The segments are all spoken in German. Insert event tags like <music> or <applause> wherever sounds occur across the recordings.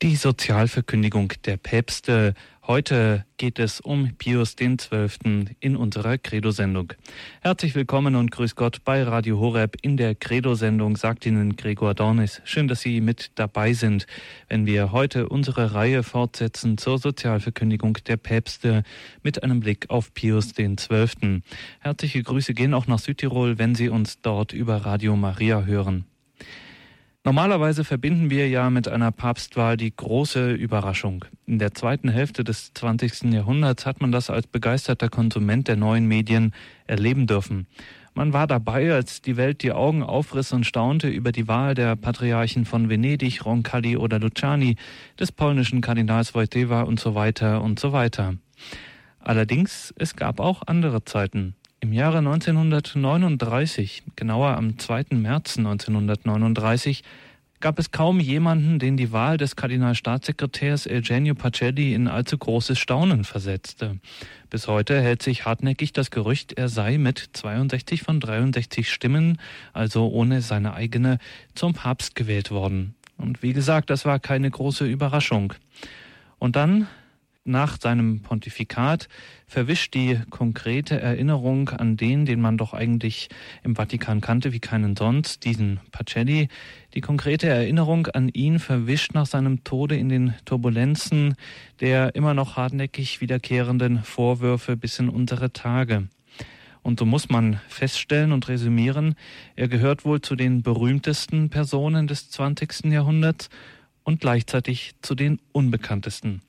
Die Sozialverkündigung der Päpste. Heute geht es um Pius XII. in unserer Credo-Sendung. Herzlich willkommen und grüß Gott bei Radio Horeb in der Credo-Sendung, sagt Ihnen Gregor Dornis. Schön, dass Sie mit dabei sind, wenn wir heute unsere Reihe fortsetzen zur Sozialverkündigung der Päpste mit einem Blick auf Pius XII. Herzliche Grüße gehen auch nach Südtirol, wenn Sie uns dort über Radio Maria hören. Normalerweise verbinden wir ja mit einer Papstwahl die große Überraschung. In der zweiten Hälfte des 20. Jahrhunderts hat man das als begeisterter Konsument der neuen Medien erleben dürfen. Man war dabei, als die Welt die Augen aufriss und staunte über die Wahl der Patriarchen von Venedig, Roncalli oder Luciani, des polnischen Kardinals Wojtyła und so weiter und so weiter. Allerdings, es gab auch andere Zeiten. Im Jahre 1939, genauer am 2. März 1939, gab es kaum jemanden, den die Wahl des Kardinalstaatssekretärs Eugenio Pacelli in allzu großes Staunen versetzte. Bis heute hält sich hartnäckig das Gerücht, er sei mit 62 von 63 Stimmen, also ohne seine eigene, zum Papst gewählt worden. Und wie gesagt, das war keine große Überraschung. Und dann nach seinem Pontifikat verwischt die konkrete Erinnerung an den, den man doch eigentlich im Vatikan kannte wie keinen sonst, diesen Pacelli. Die konkrete Erinnerung an ihn verwischt nach seinem Tode in den Turbulenzen der immer noch hartnäckig wiederkehrenden Vorwürfe bis in unsere Tage. Und so muss man feststellen und resümieren, er gehört wohl zu den berühmtesten Personen des 20. Jahrhunderts und gleichzeitig zu den unbekanntesten.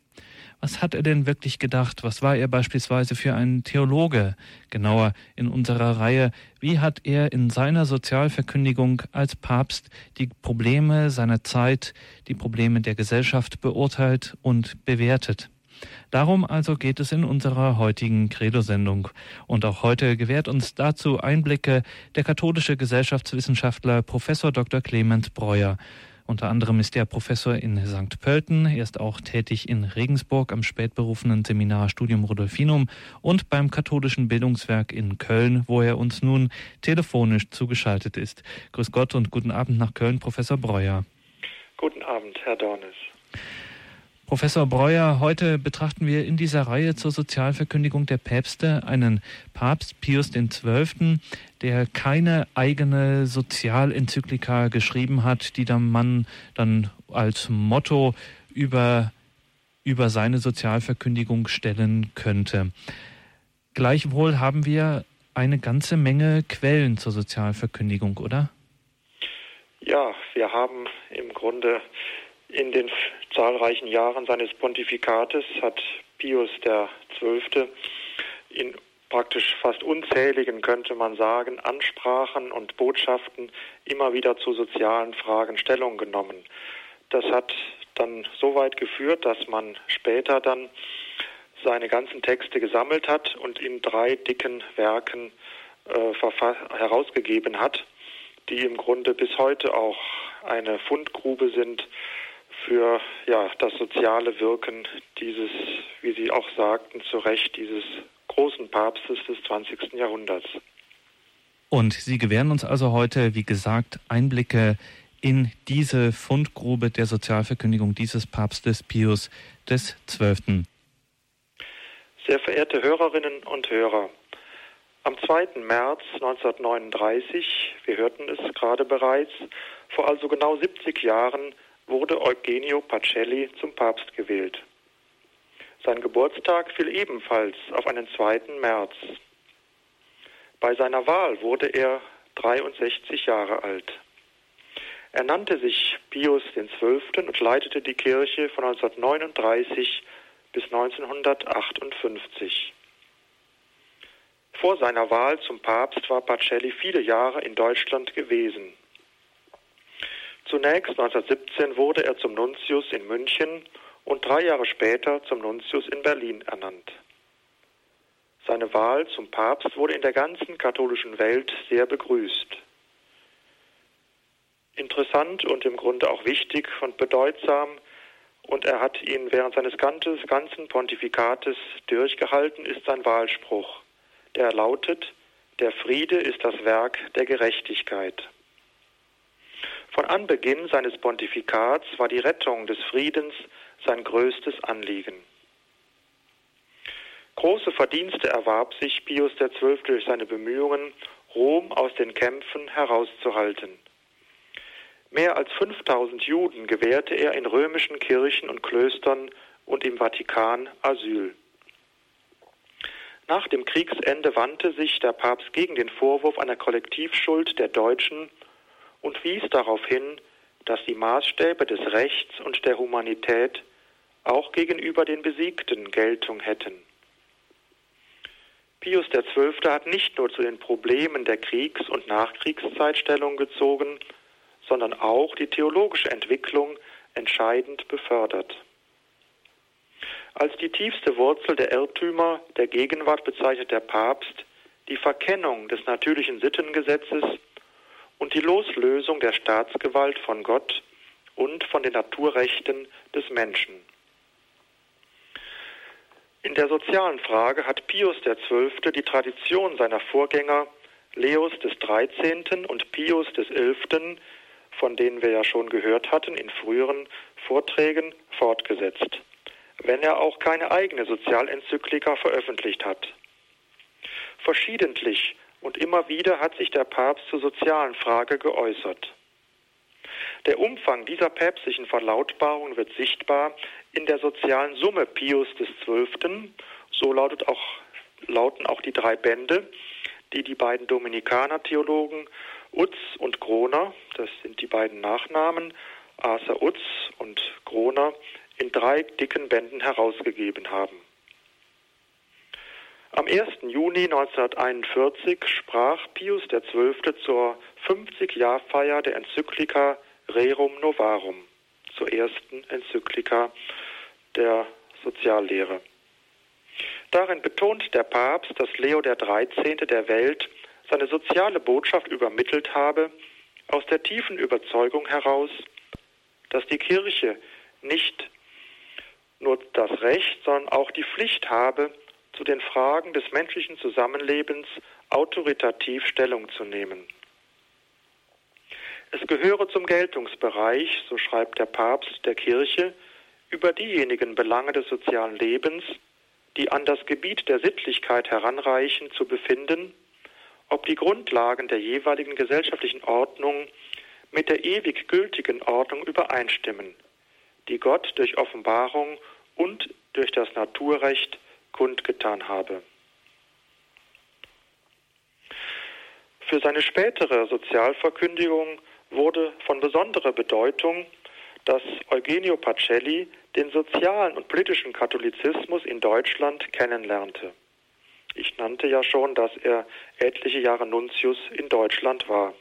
Was hat er denn wirklich gedacht? Was war er beispielsweise für ein Theologe? Genauer in unserer Reihe, wie hat er in seiner Sozialverkündigung als Papst die Probleme seiner Zeit, die Probleme der Gesellschaft beurteilt und bewertet? Darum also geht es in unserer heutigen Credo-Sendung. Und auch heute gewährt uns dazu Einblicke der katholische Gesellschaftswissenschaftler Professor Dr. Clement Breuer. Unter anderem ist er Professor in St. Pölten. Er ist auch tätig in Regensburg am spätberufenen Seminar Studium Rudolfinum und beim katholischen Bildungswerk in Köln, wo er uns nun telefonisch zugeschaltet ist. Grüß Gott und guten Abend nach Köln, Professor Breuer. Guten Abend, Herr Dornes. Professor Breuer, heute betrachten wir in dieser Reihe zur Sozialverkündigung der Päpste einen Papst Pius XII., der keine eigene Sozialenzyklika geschrieben hat, die der Mann dann als Motto über, über seine Sozialverkündigung stellen könnte. Gleichwohl haben wir eine ganze Menge Quellen zur Sozialverkündigung, oder? Ja, wir haben im Grunde in den zahlreichen Jahren seines Pontifikates hat Pius XII. in praktisch fast unzähligen, könnte man sagen, Ansprachen und Botschaften immer wieder zu sozialen Fragen Stellung genommen. Das hat dann so weit geführt, dass man später dann seine ganzen Texte gesammelt hat und in drei dicken Werken äh, herausgegeben hat, die im Grunde bis heute auch eine Fundgrube sind für ja, das soziale Wirken dieses, wie Sie auch sagten, zu Recht dieses großen Papstes des 20. Jahrhunderts. Und Sie gewähren uns also heute, wie gesagt, Einblicke in diese Fundgrube der Sozialverkündigung dieses Papstes Pius XII. Sehr verehrte Hörerinnen und Hörer, am 2. März 1939, wir hörten es gerade bereits, vor also genau 70 Jahren wurde Eugenio Pacelli zum Papst gewählt. Sein Geburtstag fiel ebenfalls auf einen 2. März. Bei seiner Wahl wurde er 63 Jahre alt. Er nannte sich Pius XII. und leitete die Kirche von 1939 bis 1958. Vor seiner Wahl zum Papst war Pacelli viele Jahre in Deutschland gewesen. Zunächst 1917 wurde er zum Nuntius in München und drei Jahre später zum Nuntius in Berlin ernannt. Seine Wahl zum Papst wurde in der ganzen katholischen Welt sehr begrüßt. Interessant und im Grunde auch wichtig und bedeutsam, und er hat ihn während seines ganzen Pontifikates durchgehalten, ist sein Wahlspruch, der lautet, der Friede ist das Werk der Gerechtigkeit. Von Anbeginn seines Pontifikats war die Rettung des Friedens sein größtes Anliegen. Große Verdienste erwarb sich Pius XII. durch seine Bemühungen, Rom aus den Kämpfen herauszuhalten. Mehr als 5000 Juden gewährte er in römischen Kirchen und Klöstern und im Vatikan Asyl. Nach dem Kriegsende wandte sich der Papst gegen den Vorwurf einer Kollektivschuld der Deutschen und wies darauf hin, dass die Maßstäbe des Rechts und der Humanität auch gegenüber den Besiegten Geltung hätten. Pius XII. hat nicht nur zu den Problemen der Kriegs- und Nachkriegszeit Stellung gezogen, sondern auch die theologische Entwicklung entscheidend befördert. Als die tiefste Wurzel der Irrtümer der Gegenwart bezeichnet der Papst die Verkennung des natürlichen Sittengesetzes und die Loslösung der Staatsgewalt von Gott und von den Naturrechten des Menschen. In der sozialen Frage hat Pius XII. die Tradition seiner Vorgänger Leos XIII. und Pius XI., von denen wir ja schon gehört hatten in früheren Vorträgen, fortgesetzt, wenn er auch keine eigene Sozialenzyklika veröffentlicht hat. Verschiedentlich und immer wieder hat sich der Papst zur sozialen Frage geäußert. Der Umfang dieser päpstlichen Verlautbarungen wird sichtbar in der sozialen Summe Pius XII. So lautet auch, lauten auch die drei Bände, die die beiden Dominikaner-Theologen Utz und Groner, das sind die beiden Nachnamen, Arthur Utz und Groner, in drei dicken Bänden herausgegeben haben. Am 1. Juni 1941 sprach Pius XII. zur 50-Jahr-Feier der Enzyklika Rerum Novarum, zur ersten Enzyklika der Soziallehre. Darin betont der Papst, dass Leo XIII. der Welt seine soziale Botschaft übermittelt habe, aus der tiefen Überzeugung heraus, dass die Kirche nicht nur das Recht, sondern auch die Pflicht habe, zu den Fragen des menschlichen Zusammenlebens autoritativ Stellung zu nehmen. Es gehöre zum Geltungsbereich, so schreibt der Papst der Kirche, über diejenigen Belange des sozialen Lebens, die an das Gebiet der Sittlichkeit heranreichen, zu befinden, ob die Grundlagen der jeweiligen gesellschaftlichen Ordnung mit der ewig gültigen Ordnung übereinstimmen, die Gott durch Offenbarung und durch das Naturrecht kundgetan habe. Für seine spätere Sozialverkündigung wurde von besonderer Bedeutung, dass Eugenio Pacelli den sozialen und politischen Katholizismus in Deutschland kennenlernte. Ich nannte ja schon, dass er etliche Jahre Nuntius in Deutschland war.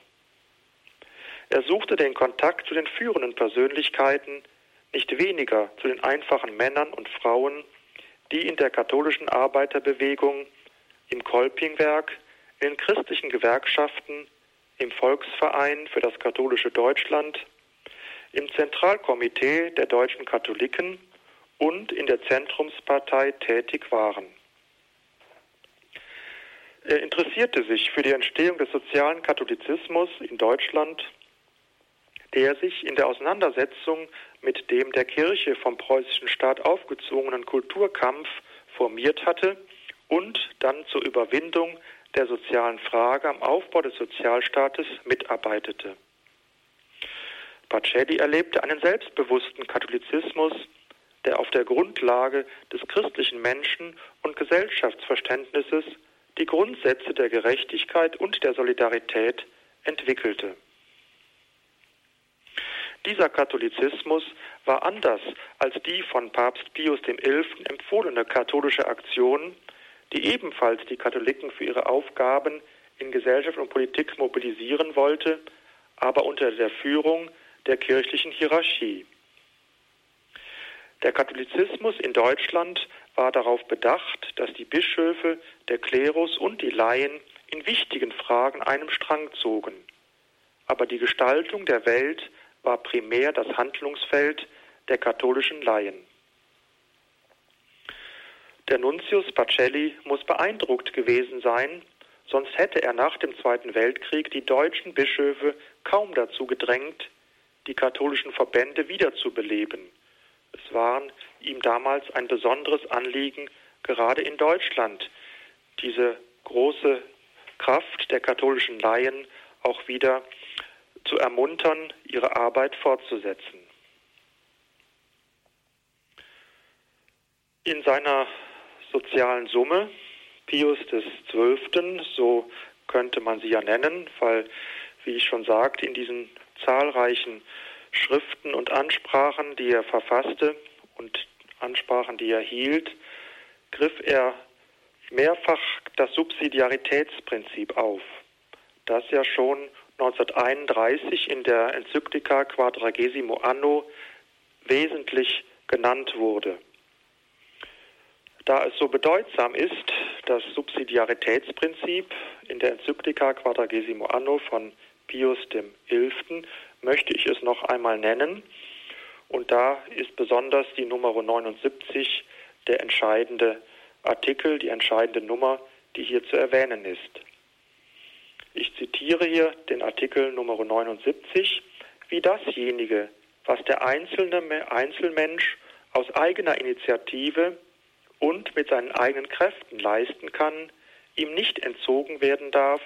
Er suchte den Kontakt zu den führenden Persönlichkeiten, nicht weniger zu den einfachen Männern und Frauen, die in der katholischen Arbeiterbewegung, im Kolpingwerk, in christlichen Gewerkschaften, im Volksverein für das katholische Deutschland, im Zentralkomitee der deutschen Katholiken und in der Zentrumspartei tätig waren. Er interessierte sich für die Entstehung des sozialen Katholizismus in Deutschland, der sich in der Auseinandersetzung mit dem der Kirche vom preußischen Staat aufgezwungenen Kulturkampf formiert hatte und dann zur Überwindung der sozialen Frage am Aufbau des Sozialstaates mitarbeitete. Pacelli erlebte einen selbstbewussten Katholizismus, der auf der Grundlage des christlichen Menschen- und Gesellschaftsverständnisses die Grundsätze der Gerechtigkeit und der Solidarität entwickelte. Dieser Katholizismus war anders als die von Papst Pius XI. empfohlene katholische Aktion, die ebenfalls die Katholiken für ihre Aufgaben in Gesellschaft und Politik mobilisieren wollte, aber unter der Führung der kirchlichen Hierarchie. Der Katholizismus in Deutschland war darauf bedacht, dass die Bischöfe, der Klerus und die Laien in wichtigen Fragen einem Strang zogen. Aber die Gestaltung der Welt war primär das Handlungsfeld der katholischen Laien. Der Nuntius Pacelli muss beeindruckt gewesen sein, sonst hätte er nach dem Zweiten Weltkrieg die deutschen Bischöfe kaum dazu gedrängt, die katholischen Verbände wiederzubeleben. Es waren ihm damals ein besonderes Anliegen, gerade in Deutschland diese große Kraft der katholischen Laien auch wieder zu ermuntern, ihre Arbeit fortzusetzen. In seiner sozialen Summe, Pius XII., so könnte man sie ja nennen, weil, wie ich schon sagte, in diesen zahlreichen Schriften und Ansprachen, die er verfasste und Ansprachen, die er hielt, griff er mehrfach das Subsidiaritätsprinzip auf, das ja schon 1931 in der Enzyklika Quadragesimo Anno wesentlich genannt wurde. Da es so bedeutsam ist, das Subsidiaritätsprinzip in der Enzyklika Quadragesimo Anno von Pius XI. möchte ich es noch einmal nennen. Und da ist besonders die Nummer 79 der entscheidende Artikel, die entscheidende Nummer, die hier zu erwähnen ist. Ich zitiere hier den Artikel Nummer 79, wie dasjenige, was der einzelne Einzelmensch aus eigener Initiative und mit seinen eigenen Kräften leisten kann, ihm nicht entzogen werden darf,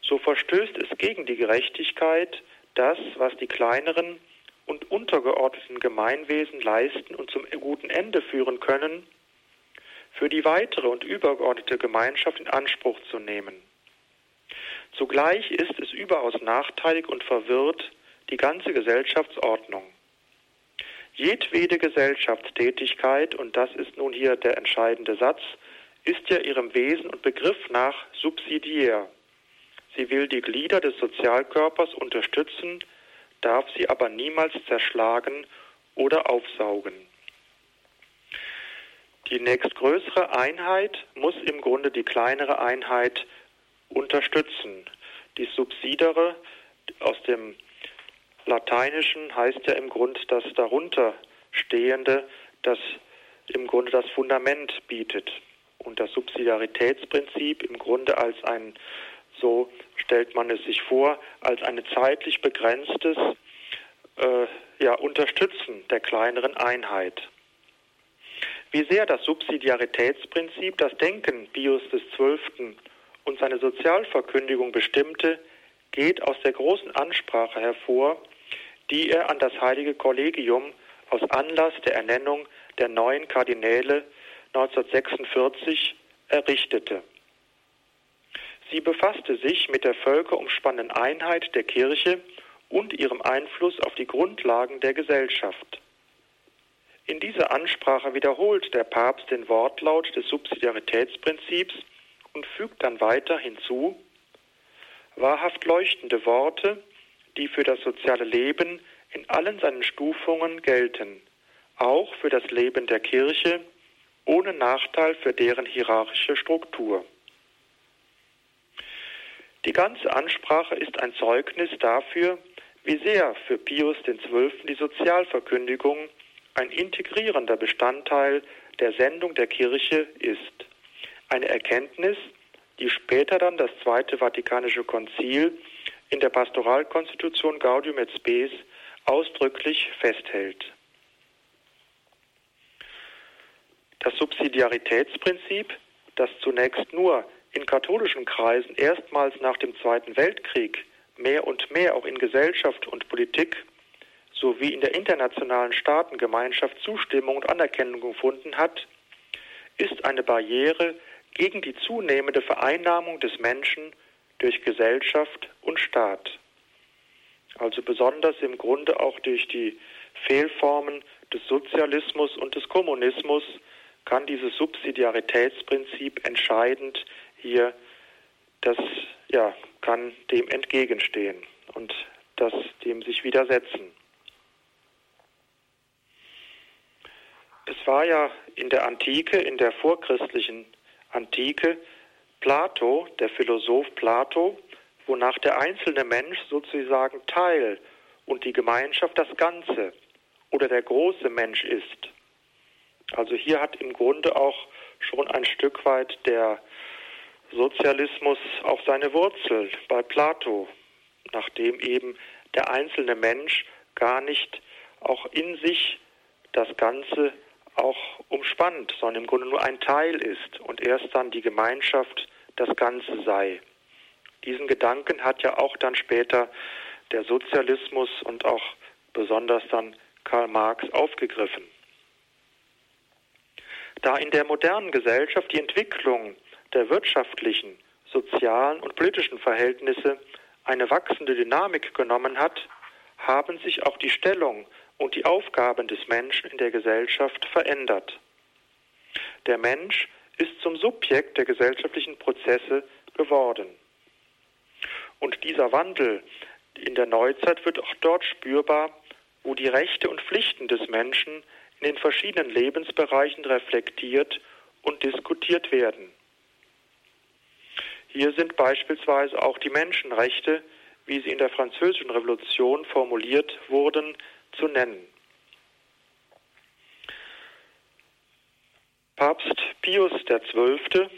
so verstößt es gegen die Gerechtigkeit, das, was die kleineren und untergeordneten Gemeinwesen leisten und zum guten Ende führen können, für die weitere und übergeordnete Gemeinschaft in Anspruch zu nehmen. Zugleich ist es überaus nachteilig und verwirrt die ganze Gesellschaftsordnung. Jedwede Gesellschaftstätigkeit, und das ist nun hier der entscheidende Satz, ist ja ihrem Wesen und Begriff nach subsidiär. Sie will die Glieder des Sozialkörpers unterstützen, darf sie aber niemals zerschlagen oder aufsaugen. Die nächstgrößere Einheit muss im Grunde die kleinere Einheit unterstützen. Die Subsidere aus dem Lateinischen heißt ja im Grunde das darunter stehende, das im Grunde das Fundament bietet. Und das Subsidiaritätsprinzip im Grunde als ein, so stellt man es sich vor, als ein zeitlich begrenztes äh, ja, Unterstützen der kleineren Einheit. Wie sehr das Subsidiaritätsprinzip das Denken Pius XII. Und seine Sozialverkündigung bestimmte, geht aus der großen Ansprache hervor, die er an das Heilige Kollegium aus Anlass der Ernennung der neuen Kardinäle 1946 errichtete. Sie befasste sich mit der völkerumspannenden Einheit der Kirche und ihrem Einfluss auf die Grundlagen der Gesellschaft. In dieser Ansprache wiederholt der Papst den Wortlaut des Subsidiaritätsprinzips und fügt dann weiter hinzu, wahrhaft leuchtende Worte, die für das soziale Leben in allen seinen Stufungen gelten, auch für das Leben der Kirche, ohne Nachteil für deren hierarchische Struktur. Die ganze Ansprache ist ein Zeugnis dafür, wie sehr für Pius XII. die Sozialverkündigung ein integrierender Bestandteil der Sendung der Kirche ist. Eine Erkenntnis, die später dann das Zweite Vatikanische Konzil in der Pastoralkonstitution Gaudium et Spes ausdrücklich festhält. Das Subsidiaritätsprinzip, das zunächst nur in katholischen Kreisen erstmals nach dem Zweiten Weltkrieg mehr und mehr auch in Gesellschaft und Politik sowie in der internationalen Staatengemeinschaft Zustimmung und Anerkennung gefunden hat, ist eine Barriere gegen die zunehmende Vereinnahmung des Menschen durch Gesellschaft und Staat. Also besonders im Grunde auch durch die Fehlformen des Sozialismus und des Kommunismus kann dieses Subsidiaritätsprinzip entscheidend hier das ja kann dem entgegenstehen und das dem sich widersetzen. Es war ja in der Antike, in der vorchristlichen Antike, Plato, der Philosoph Plato, wonach der einzelne Mensch sozusagen Teil und die Gemeinschaft das Ganze oder der große Mensch ist. Also hier hat im Grunde auch schon ein Stück weit der Sozialismus auch seine Wurzel bei Plato, nachdem eben der einzelne Mensch gar nicht auch in sich das Ganze auch umspannt, sondern im Grunde nur ein Teil ist und erst dann die Gemeinschaft das Ganze sei. Diesen Gedanken hat ja auch dann später der Sozialismus und auch besonders dann Karl Marx aufgegriffen. Da in der modernen Gesellschaft die Entwicklung der wirtschaftlichen, sozialen und politischen Verhältnisse eine wachsende Dynamik genommen hat, haben sich auch die Stellung und die Aufgaben des Menschen in der Gesellschaft verändert. Der Mensch ist zum Subjekt der gesellschaftlichen Prozesse geworden. Und dieser Wandel in der Neuzeit wird auch dort spürbar, wo die Rechte und Pflichten des Menschen in den verschiedenen Lebensbereichen reflektiert und diskutiert werden. Hier sind beispielsweise auch die Menschenrechte, wie sie in der Französischen Revolution formuliert wurden, zu nennen. Papst Pius XII.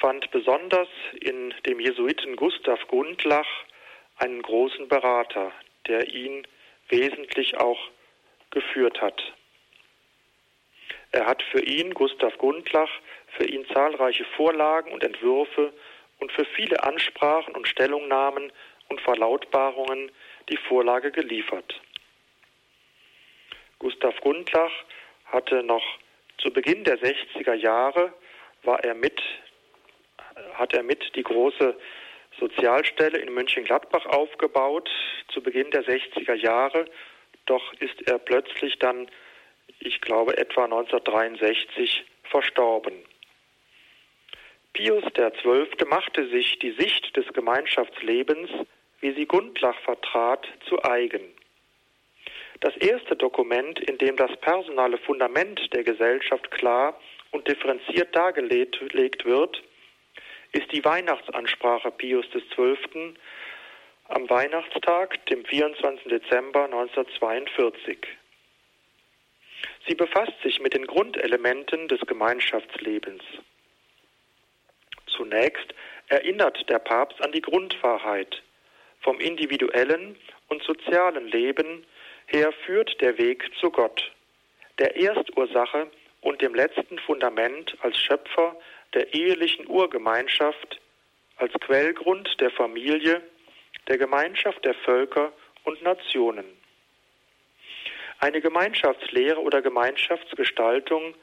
fand besonders in dem Jesuiten Gustav Gundlach einen großen Berater, der ihn wesentlich auch geführt hat. Er hat für ihn, Gustav Gundlach, für ihn zahlreiche Vorlagen und Entwürfe und für viele Ansprachen und Stellungnahmen und Verlautbarungen die Vorlage geliefert. Gustav Gundlach hatte noch zu Beginn der 60er Jahre war er mit, hat er mit die große Sozialstelle in Mönchengladbach aufgebaut zu Beginn der 60er Jahre. Doch ist er plötzlich dann, ich glaube, etwa 1963 verstorben. Pius XII. machte sich die Sicht des Gemeinschaftslebens, wie sie Gundlach vertrat, zu eigen. Das erste Dokument, in dem das personale Fundament der Gesellschaft klar und differenziert dargelegt wird, ist die Weihnachtsansprache Pius XII. am Weihnachtstag, dem 24. Dezember 1942. Sie befasst sich mit den Grundelementen des Gemeinschaftslebens. Zunächst erinnert der Papst an die Grundwahrheit. Vom individuellen und sozialen Leben her führt der Weg zu Gott, der Erstursache und dem letzten Fundament als Schöpfer der ehelichen Urgemeinschaft, als Quellgrund der Familie, der Gemeinschaft der Völker und Nationen. Eine Gemeinschaftslehre oder Gemeinschaftsgestaltung,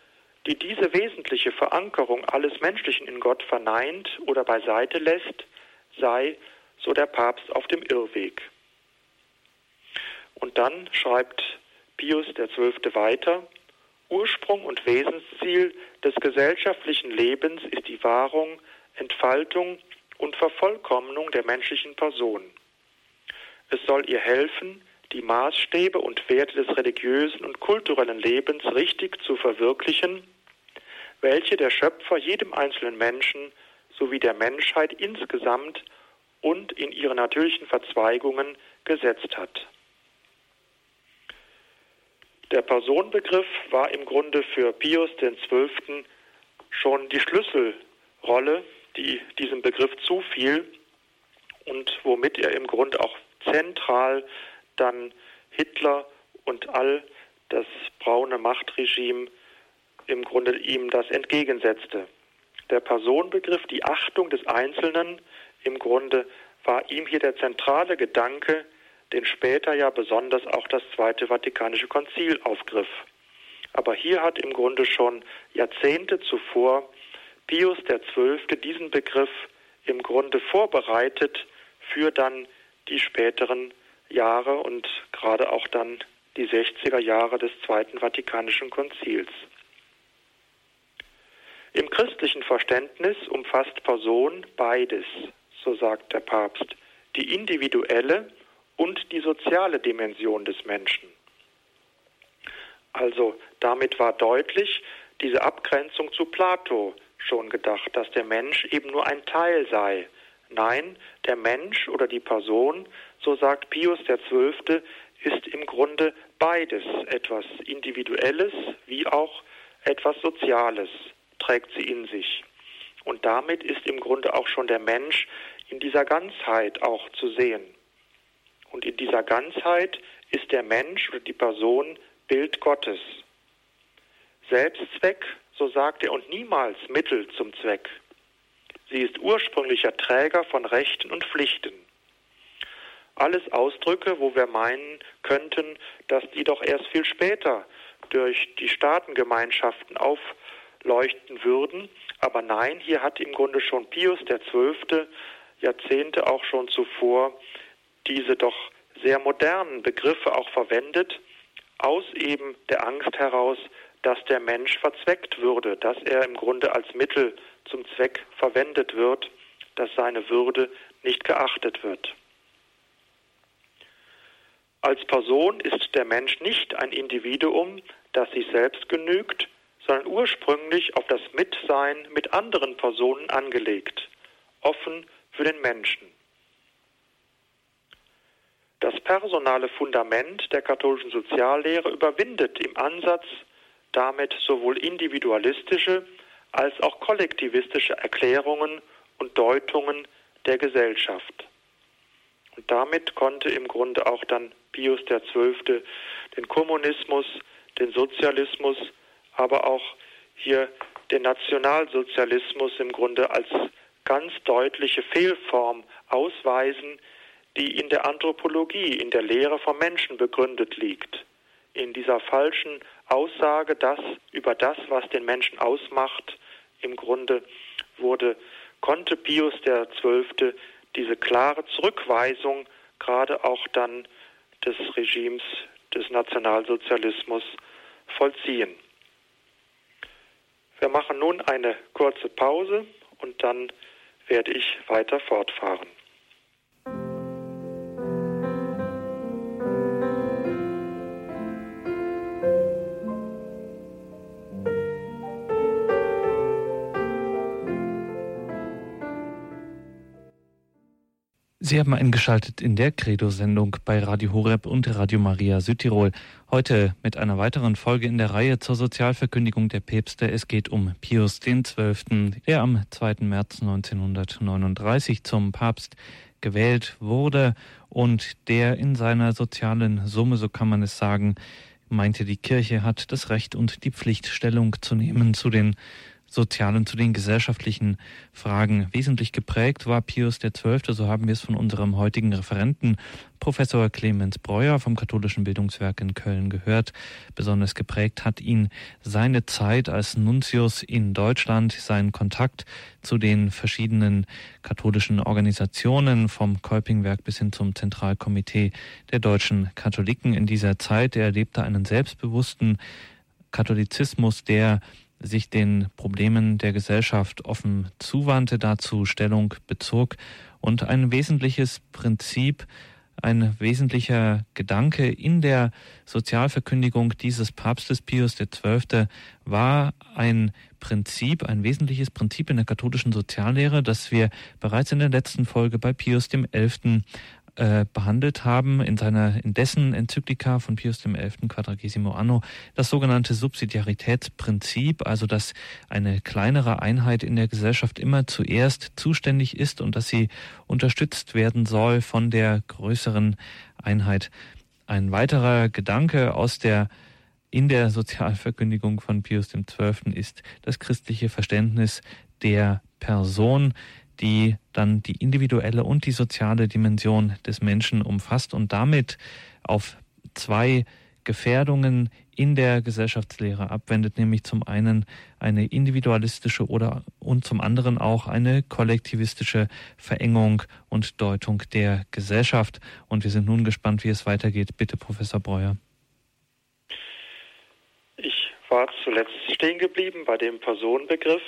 die diese wesentliche Verankerung alles Menschlichen in Gott verneint oder beiseite lässt, sei, so der Papst, auf dem Irrweg. Und dann schreibt Pius XII. weiter, Ursprung und Wesensziel des gesellschaftlichen Lebens ist die Wahrung, Entfaltung und Vervollkommnung der menschlichen Person. Es soll ihr helfen, die Maßstäbe und Werte des religiösen und kulturellen Lebens richtig zu verwirklichen, welche der Schöpfer jedem einzelnen Menschen sowie der Menschheit insgesamt und in ihre natürlichen Verzweigungen gesetzt hat. Der Personenbegriff war im Grunde für Pius XII. schon die Schlüsselrolle, die diesem Begriff zufiel und womit er im Grunde auch zentral dann Hitler und all das braune Machtregime im Grunde ihm das entgegensetzte. Der Personenbegriff, die Achtung des Einzelnen, im Grunde war ihm hier der zentrale Gedanke, den später ja besonders auch das Zweite Vatikanische Konzil aufgriff. Aber hier hat im Grunde schon Jahrzehnte zuvor Pius XII. diesen Begriff im Grunde vorbereitet für dann die späteren Jahre und gerade auch dann die 60er Jahre des Zweiten Vatikanischen Konzils. Im christlichen Verständnis umfasst Person beides, so sagt der Papst, die individuelle und die soziale Dimension des Menschen. Also damit war deutlich diese Abgrenzung zu Plato schon gedacht, dass der Mensch eben nur ein Teil sei. Nein, der Mensch oder die Person, so sagt Pius XII., ist im Grunde beides, etwas Individuelles wie auch etwas Soziales, trägt sie in sich. Und damit ist im Grunde auch schon der Mensch in dieser Ganzheit auch zu sehen. Und in dieser Ganzheit ist der Mensch oder die Person Bild Gottes. Selbstzweck, so sagt er, und niemals Mittel zum Zweck. Sie ist ursprünglicher Träger von Rechten und Pflichten. Alles Ausdrücke, wo wir meinen könnten, dass die doch erst viel später durch die Staatengemeinschaften aufleuchten würden. Aber nein, hier hat im Grunde schon Pius XII. Jahrzehnte auch schon zuvor diese doch sehr modernen Begriffe auch verwendet, aus eben der Angst heraus, dass der Mensch verzweckt würde, dass er im Grunde als Mittel zum Zweck verwendet wird, dass seine Würde nicht geachtet wird. Als Person ist der Mensch nicht ein Individuum, das sich selbst genügt, sondern ursprünglich auf das Mitsein mit anderen Personen angelegt, offen für den Menschen. Das personale Fundament der katholischen Soziallehre überwindet im Ansatz damit sowohl individualistische als auch kollektivistische Erklärungen und Deutungen der Gesellschaft. Und damit konnte im Grunde auch dann Pius XII. den Kommunismus, den Sozialismus, aber auch hier den Nationalsozialismus im Grunde als ganz deutliche Fehlform ausweisen, die in der Anthropologie, in der Lehre vom Menschen begründet liegt. In dieser falschen Aussage, dass über das, was den Menschen ausmacht, im Grunde wurde, konnte Pius XII. diese klare Zurückweisung gerade auch dann des Regimes des Nationalsozialismus vollziehen. Wir machen nun eine kurze Pause und dann werde ich weiter fortfahren. Sie haben eingeschaltet in der Credo-Sendung bei Radio Horeb und Radio Maria Südtirol. Heute mit einer weiteren Folge in der Reihe zur Sozialverkündigung der Päpste. Es geht um Pius XII., der am 2. März 1939 zum Papst gewählt wurde und der in seiner sozialen Summe, so kann man es sagen, meinte, die Kirche hat das Recht und die Pflicht, Stellung zu nehmen zu den sozialen, zu den gesellschaftlichen Fragen. Wesentlich geprägt war Pius XII., so haben wir es von unserem heutigen Referenten, Professor Clemens Breuer vom Katholischen Bildungswerk in Köln gehört. Besonders geprägt hat ihn seine Zeit als Nuntius in Deutschland, sein Kontakt zu den verschiedenen katholischen Organisationen vom Kolpingwerk bis hin zum Zentralkomitee der deutschen Katholiken in dieser Zeit. Er erlebte einen selbstbewussten Katholizismus, der sich den Problemen der Gesellschaft offen zuwandte, dazu Stellung bezog und ein wesentliches Prinzip, ein wesentlicher Gedanke in der Sozialverkündigung dieses Papstes Pius XII. war ein Prinzip, ein wesentliches Prinzip in der katholischen Soziallehre, das wir bereits in der letzten Folge bei Pius XI äh, behandelt haben in seiner in dessen Enzyklika von Pius XI. Quadragesimo Anno das sogenannte Subsidiaritätsprinzip, also dass eine kleinere Einheit in der Gesellschaft immer zuerst zuständig ist und dass sie unterstützt werden soll von der größeren Einheit. Ein weiterer Gedanke aus der in der Sozialverkündigung von Pius XII. ist das christliche Verständnis der Person, die dann die individuelle und die soziale Dimension des Menschen umfasst und damit auf zwei Gefährdungen in der Gesellschaftslehre abwendet, nämlich zum einen eine individualistische oder und zum anderen auch eine kollektivistische Verengung und Deutung der Gesellschaft. Und wir sind nun gespannt, wie es weitergeht. Bitte, Professor Breuer. Ich war zuletzt stehen geblieben bei dem Personenbegriff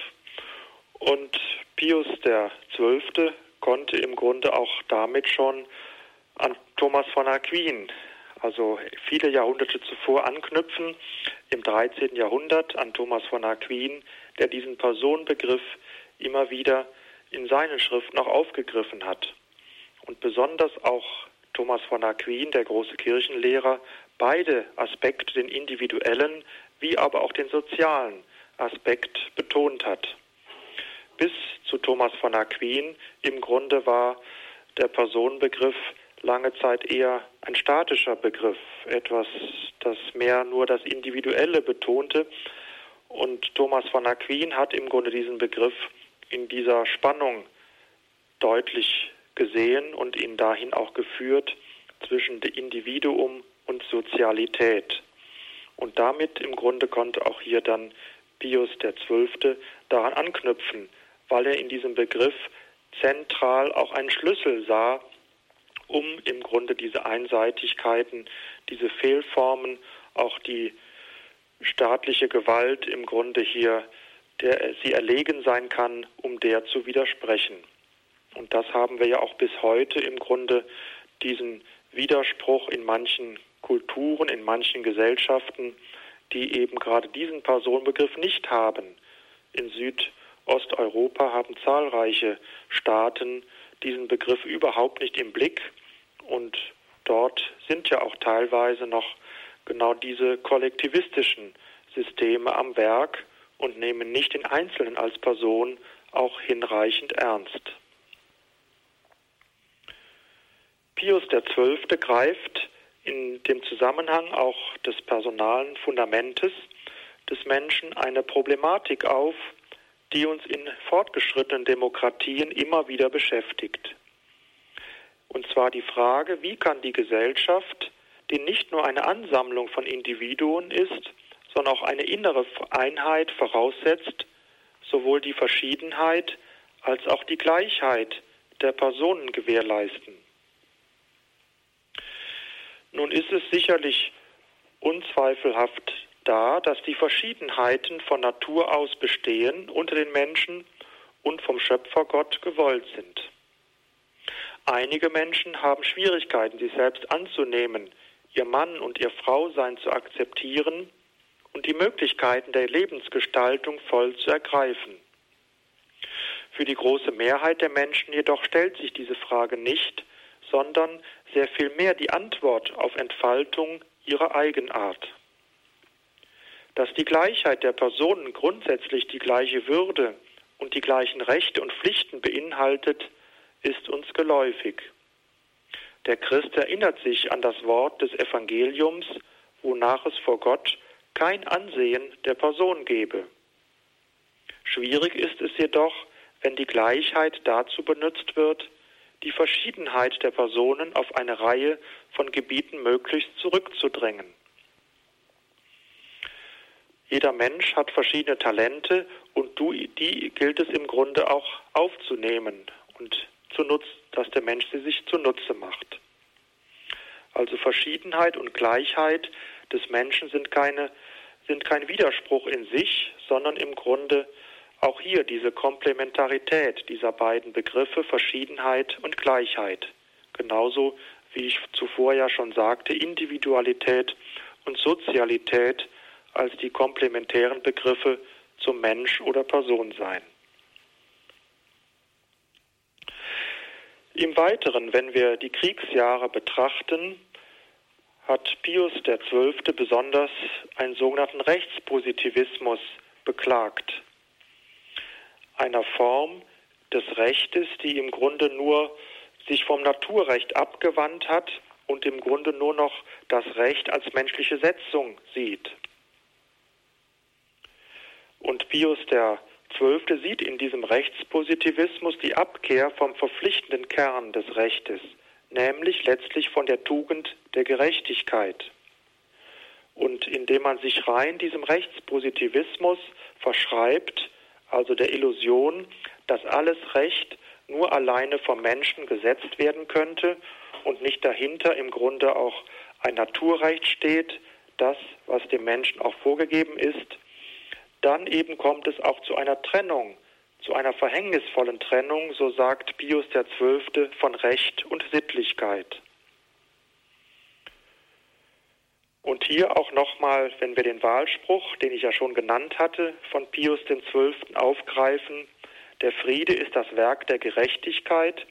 und Pius XII. konnte im Grunde auch damit schon an Thomas von Aquin, also viele Jahrhunderte zuvor anknüpfen, im 13. Jahrhundert an Thomas von Aquin, der diesen Personenbegriff immer wieder in seinen Schriften auch aufgegriffen hat. Und besonders auch Thomas von Aquin, der große Kirchenlehrer, beide Aspekte, den individuellen wie aber auch den sozialen Aspekt betont hat bis zu Thomas von Aquin im Grunde war der Personenbegriff lange Zeit eher ein statischer Begriff, etwas, das mehr nur das Individuelle betonte. Und Thomas von Aquin hat im Grunde diesen Begriff in dieser Spannung deutlich gesehen und ihn dahin auch geführt zwischen Individuum und Sozialität. Und damit im Grunde konnte auch hier dann Pius XII. daran anknüpfen, weil er in diesem Begriff zentral auch einen Schlüssel sah, um im Grunde diese Einseitigkeiten, diese Fehlformen, auch die staatliche Gewalt im Grunde hier, der sie erlegen sein kann, um der zu widersprechen. Und das haben wir ja auch bis heute im Grunde diesen Widerspruch in manchen Kulturen, in manchen Gesellschaften, die eben gerade diesen Personenbegriff nicht haben. In Südosteuropa haben zahlreiche Staaten diesen Begriff überhaupt nicht im Blick und dort sind ja auch teilweise noch genau diese kollektivistischen Systeme am Werk und nehmen nicht den Einzelnen als Person auch hinreichend ernst. Pius XII. greift in dem Zusammenhang auch des personalen Fundamentes des Menschen eine Problematik auf, die uns in fortgeschrittenen Demokratien immer wieder beschäftigt. Und zwar die Frage, wie kann die Gesellschaft, die nicht nur eine Ansammlung von Individuen ist, sondern auch eine innere Einheit voraussetzt, sowohl die Verschiedenheit als auch die Gleichheit der Personen gewährleisten. Nun ist es sicherlich unzweifelhaft da, dass die Verschiedenheiten von Natur aus bestehen unter den Menschen und vom Schöpfergott gewollt sind. Einige Menschen haben Schwierigkeiten, sich selbst anzunehmen, ihr Mann und ihr Frausein zu akzeptieren und die Möglichkeiten der Lebensgestaltung voll zu ergreifen. Für die große Mehrheit der Menschen jedoch stellt sich diese Frage nicht, sondern sehr viel mehr die Antwort auf Entfaltung ihrer Eigenart. Dass die Gleichheit der Personen grundsätzlich die gleiche Würde und die gleichen Rechte und Pflichten beinhaltet, ist uns geläufig. Der Christ erinnert sich an das Wort des Evangeliums, wonach es vor Gott kein Ansehen der Person gebe. Schwierig ist es jedoch, wenn die Gleichheit dazu benutzt wird, die Verschiedenheit der Personen auf eine Reihe von Gebieten möglichst zurückzudrängen. Jeder Mensch hat verschiedene Talente und die gilt es im Grunde auch aufzunehmen und zu nutzen, dass der Mensch sie sich zunutze macht. Also Verschiedenheit und Gleichheit des Menschen sind keine sind kein Widerspruch in sich, sondern im Grunde auch hier diese Komplementarität dieser beiden Begriffe Verschiedenheit und Gleichheit. Genauso wie ich zuvor ja schon sagte, Individualität und Sozialität als die komplementären Begriffe zum Mensch oder Person sein. Im Weiteren, wenn wir die Kriegsjahre betrachten, hat Pius XII. besonders einen sogenannten Rechtspositivismus beklagt einer Form des Rechtes, die im Grunde nur sich vom Naturrecht abgewandt hat und im Grunde nur noch das Recht als menschliche Setzung sieht. Und Pius der Zwölfte sieht in diesem Rechtspositivismus die Abkehr vom verpflichtenden Kern des Rechtes, nämlich letztlich von der Tugend der Gerechtigkeit. Und indem man sich rein diesem Rechtspositivismus verschreibt, also der Illusion, dass alles Recht nur alleine vom Menschen gesetzt werden könnte und nicht dahinter im Grunde auch ein Naturrecht steht, das, was dem Menschen auch vorgegeben ist, dann eben kommt es auch zu einer Trennung, zu einer verhängnisvollen Trennung, so sagt Pius XII. von Recht und Sittlichkeit. Und hier auch nochmal, wenn wir den Wahlspruch, den ich ja schon genannt hatte, von Pius XII. aufgreifen, der Friede ist das Werk der Gerechtigkeit,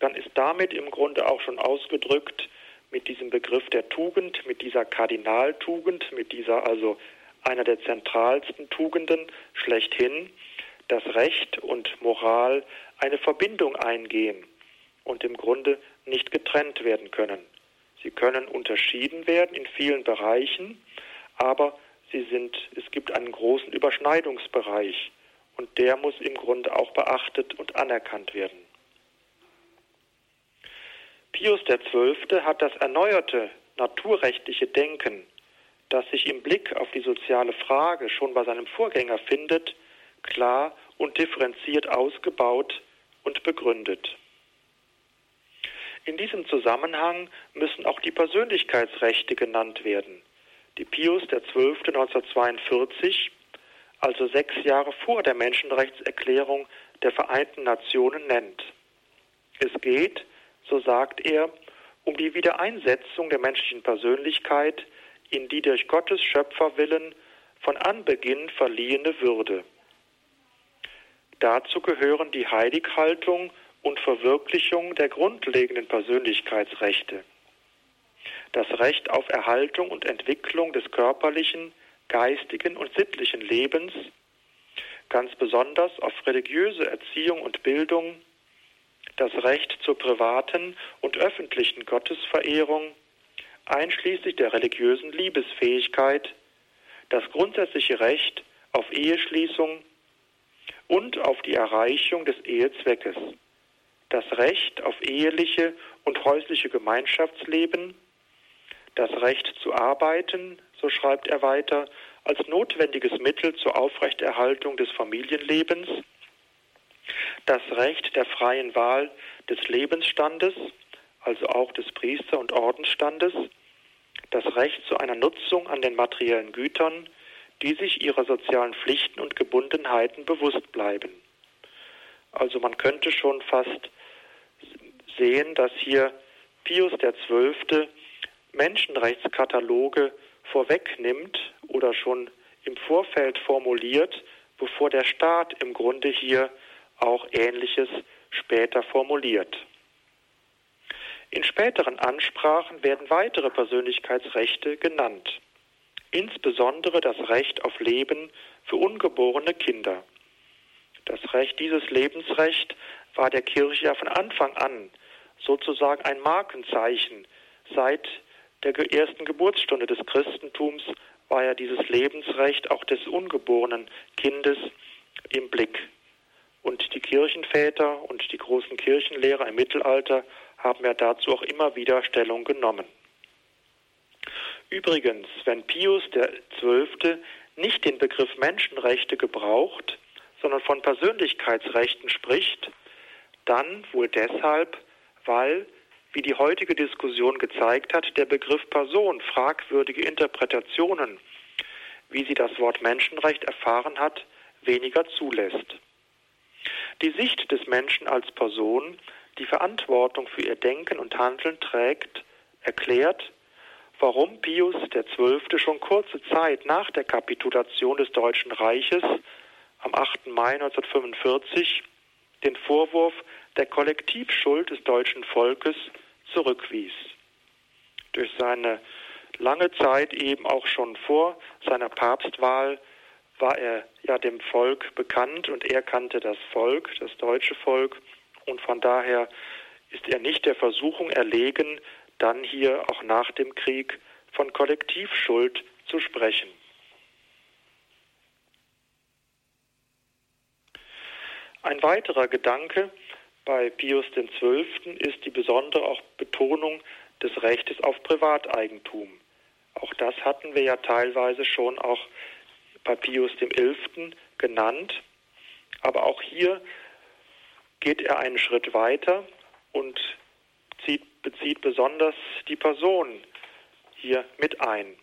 dann ist damit im Grunde auch schon ausgedrückt mit diesem Begriff der Tugend, mit dieser Kardinaltugend, mit dieser also einer der zentralsten Tugenden schlechthin, dass Recht und Moral eine Verbindung eingehen und im Grunde nicht getrennt werden können. Sie können unterschieden werden in vielen Bereichen, aber sie sind, es gibt einen großen Überschneidungsbereich und der muss im Grunde auch beachtet und anerkannt werden. Pius XII. hat das erneuerte naturrechtliche Denken, das sich im Blick auf die soziale Frage schon bei seinem Vorgänger findet, klar und differenziert ausgebaut und begründet. In diesem Zusammenhang müssen auch die Persönlichkeitsrechte genannt werden, die Pius XII. 1942, also sechs Jahre vor der Menschenrechtserklärung der Vereinten Nationen, nennt. Es geht, so sagt er, um die Wiedereinsetzung der menschlichen Persönlichkeit in die durch Gottes Schöpferwillen von Anbeginn verliehene Würde. Dazu gehören die Heilighaltung und Verwirklichung der grundlegenden Persönlichkeitsrechte, das Recht auf Erhaltung und Entwicklung des körperlichen, geistigen und sittlichen Lebens, ganz besonders auf religiöse Erziehung und Bildung, das Recht zur privaten und öffentlichen Gottesverehrung, einschließlich der religiösen Liebesfähigkeit, das grundsätzliche Recht auf Eheschließung und auf die Erreichung des Ehezweckes, das Recht auf eheliche und häusliche Gemeinschaftsleben, das Recht zu arbeiten, so schreibt er weiter, als notwendiges Mittel zur Aufrechterhaltung des Familienlebens, das Recht der freien Wahl des Lebensstandes, also auch des Priester- und Ordensstandes, das Recht zu einer Nutzung an den materiellen Gütern, die sich ihrer sozialen Pflichten und Gebundenheiten bewusst bleiben. Also man könnte schon fast sehen, dass hier Pius XII. Menschenrechtskataloge vorwegnimmt oder schon im Vorfeld formuliert, bevor der Staat im Grunde hier auch Ähnliches später formuliert. In späteren Ansprachen werden weitere Persönlichkeitsrechte genannt, insbesondere das Recht auf Leben für ungeborene Kinder. Das Recht, dieses Lebensrecht war der Kirche ja von Anfang an sozusagen ein Markenzeichen. Seit der ersten Geburtsstunde des Christentums war ja dieses Lebensrecht auch des ungeborenen Kindes im Blick. Und die Kirchenväter und die großen Kirchenlehrer im Mittelalter haben ja dazu auch immer wieder Stellung genommen. Übrigens, wenn Pius XII. nicht den Begriff Menschenrechte gebraucht, sondern von Persönlichkeitsrechten spricht, dann wohl deshalb, weil, wie die heutige Diskussion gezeigt hat, der Begriff Person fragwürdige Interpretationen, wie sie das Wort Menschenrecht erfahren hat, weniger zulässt. Die Sicht des Menschen als Person, die Verantwortung für ihr Denken und Handeln trägt, erklärt, warum Pius XII. schon kurze Zeit nach der Kapitulation des Deutschen Reiches am 8. Mai 1945 den Vorwurf der Kollektivschuld des deutschen Volkes zurückwies. Durch seine lange Zeit eben auch schon vor seiner Papstwahl war er ja dem Volk bekannt und er kannte das Volk, das deutsche Volk und von daher ist er nicht der Versuchung erlegen, dann hier auch nach dem Krieg von Kollektivschuld zu sprechen. Ein weiterer Gedanke bei Pius XII. ist die besondere auch Betonung des Rechtes auf Privateigentum. Auch das hatten wir ja teilweise schon auch bei Pius XI. genannt. Aber auch hier geht er einen Schritt weiter und zieht, bezieht besonders die Person hier mit ein.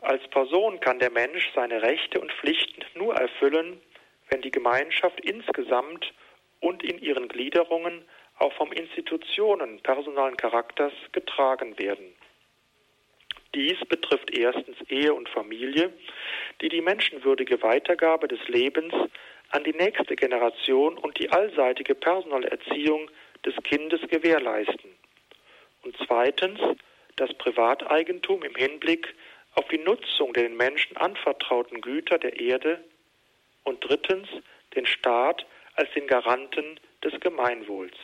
Als Person kann der Mensch seine Rechte und Pflichten nur erfüllen, wenn die Gemeinschaft insgesamt und in ihren Gliederungen auch vom Institutionen personalen Charakters getragen werden. Dies betrifft erstens Ehe und Familie, die die menschenwürdige Weitergabe des Lebens an die nächste Generation und die allseitige personelle Erziehung des Kindes gewährleisten. Und zweitens das Privateigentum im Hinblick auf die Nutzung der den Menschen anvertrauten Güter der Erde und drittens den Staat als den Garanten des Gemeinwohls.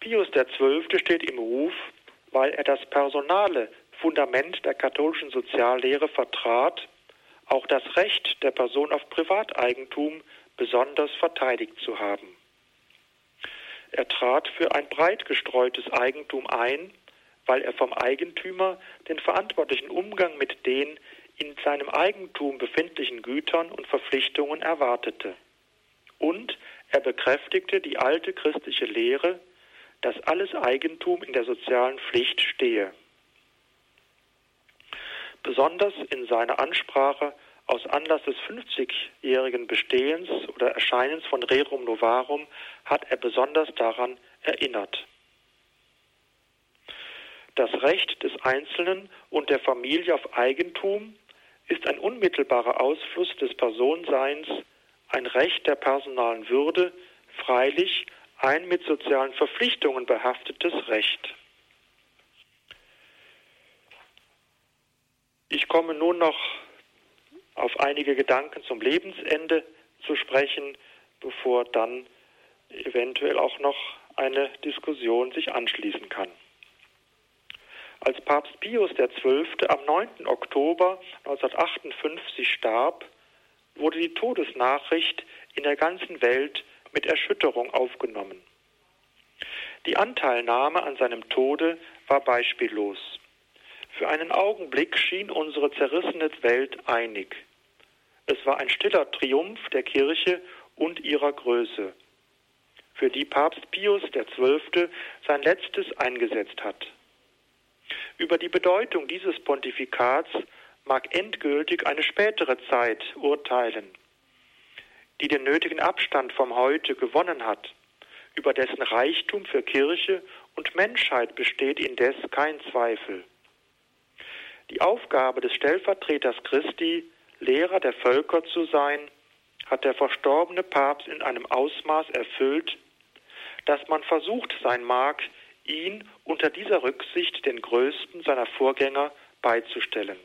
Pius XII. steht im Ruf, weil er das personale Fundament der katholischen Soziallehre vertrat, auch das Recht der Person auf Privateigentum besonders verteidigt zu haben. Er trat für ein breit gestreutes Eigentum ein, weil er vom Eigentümer den verantwortlichen Umgang mit den in seinem Eigentum befindlichen Gütern und Verpflichtungen erwartete. Und er bekräftigte die alte christliche Lehre, dass alles Eigentum in der sozialen Pflicht stehe. Besonders in seiner Ansprache aus Anlass des 50-jährigen Bestehens oder Erscheinens von Rerum Novarum hat er besonders daran erinnert. Das Recht des Einzelnen und der Familie auf Eigentum ist ein unmittelbarer Ausfluss des Personenseins, ein Recht der personalen Würde, freilich ein mit sozialen Verpflichtungen behaftetes Recht. Ich komme nun noch auf einige Gedanken zum Lebensende zu sprechen, bevor dann eventuell auch noch eine Diskussion sich anschließen kann. Als Papst Pius XII. am 9. Oktober 1958 starb, wurde die Todesnachricht in der ganzen Welt mit Erschütterung aufgenommen. Die Anteilnahme an seinem Tode war beispiellos. Für einen Augenblick schien unsere zerrissene Welt einig. Es war ein stiller Triumph der Kirche und ihrer Größe, für die Papst Pius XII. sein letztes eingesetzt hat. Über die Bedeutung dieses Pontifikats mag endgültig eine spätere Zeit urteilen, die den nötigen Abstand vom Heute gewonnen hat. Über dessen Reichtum für Kirche und Menschheit besteht indes kein Zweifel. Die Aufgabe des Stellvertreters Christi, Lehrer der Völker zu sein, hat der verstorbene Papst in einem Ausmaß erfüllt, dass man versucht sein mag, ihn unter dieser Rücksicht den größten seiner Vorgänger beizustellen.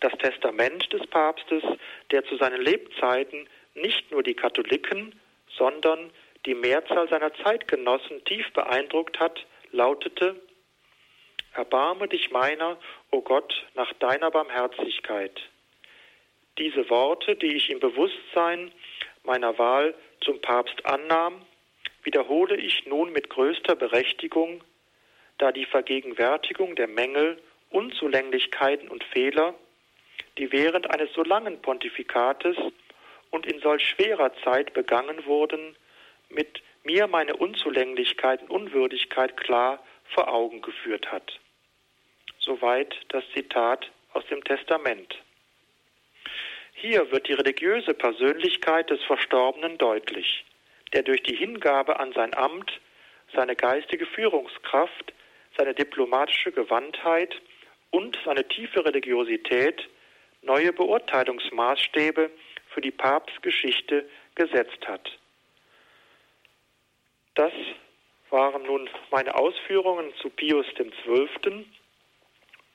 Das Testament des Papstes, der zu seinen Lebzeiten nicht nur die Katholiken, sondern die Mehrzahl seiner Zeitgenossen tief beeindruckt hat, lautete Erbarme dich meiner, o Gott, nach deiner Barmherzigkeit. Diese Worte, die ich im Bewusstsein meiner Wahl zum Papst annahm, wiederhole ich nun mit größter Berechtigung, da die Vergegenwärtigung der Mängel, Unzulänglichkeiten und Fehler, die während eines so langen Pontifikates und in solch schwerer Zeit begangen wurden, mit mir meine Unzulänglichkeit und Unwürdigkeit klar vor Augen geführt hat. Soweit das Zitat aus dem Testament. Hier wird die religiöse Persönlichkeit des Verstorbenen deutlich, der durch die Hingabe an sein Amt, seine geistige Führungskraft, seine diplomatische Gewandtheit und seine tiefe Religiosität neue Beurteilungsmaßstäbe für die Papstgeschichte gesetzt hat. Das waren nun meine Ausführungen zu Pius XII.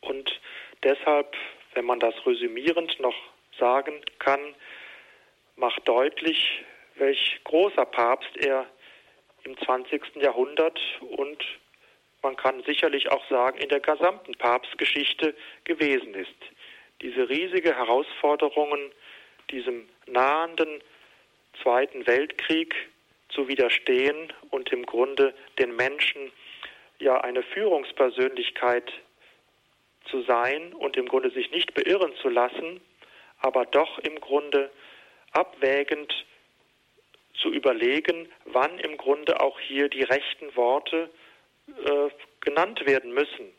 Und deshalb, wenn man das resümierend noch sagen kann, macht deutlich, welch großer Papst er im 20. Jahrhundert und man kann sicherlich auch sagen, in der gesamten Papstgeschichte gewesen ist. Diese riesige Herausforderungen, diesem nahenden Zweiten Weltkrieg zu widerstehen und im Grunde den Menschen ja eine Führungspersönlichkeit zu sein und im Grunde sich nicht beirren zu lassen, aber doch im Grunde abwägend zu überlegen, wann im Grunde auch hier die rechten Worte äh, genannt werden müssen.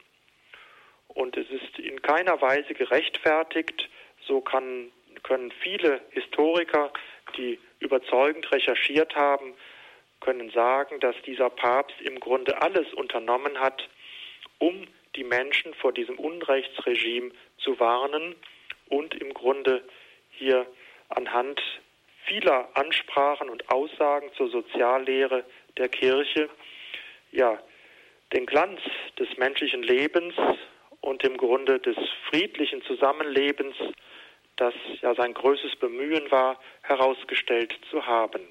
Und es ist in keiner Weise gerechtfertigt, so kann, können viele Historiker, die überzeugend recherchiert haben, können sagen, dass dieser Papst im Grunde alles unternommen hat, um die Menschen vor diesem Unrechtsregime zu warnen und im Grunde hier anhand vieler Ansprachen und Aussagen zur Soziallehre der Kirche ja den Glanz des menschlichen Lebens und im Grunde des friedlichen Zusammenlebens, das ja sein größtes Bemühen war, herausgestellt zu haben.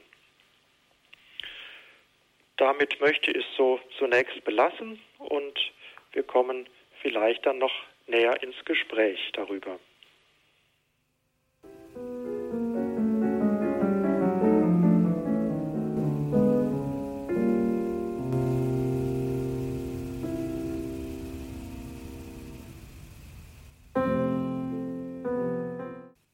damit möchte ich es so zunächst belassen und wir kommen vielleicht dann noch näher ins Gespräch darüber.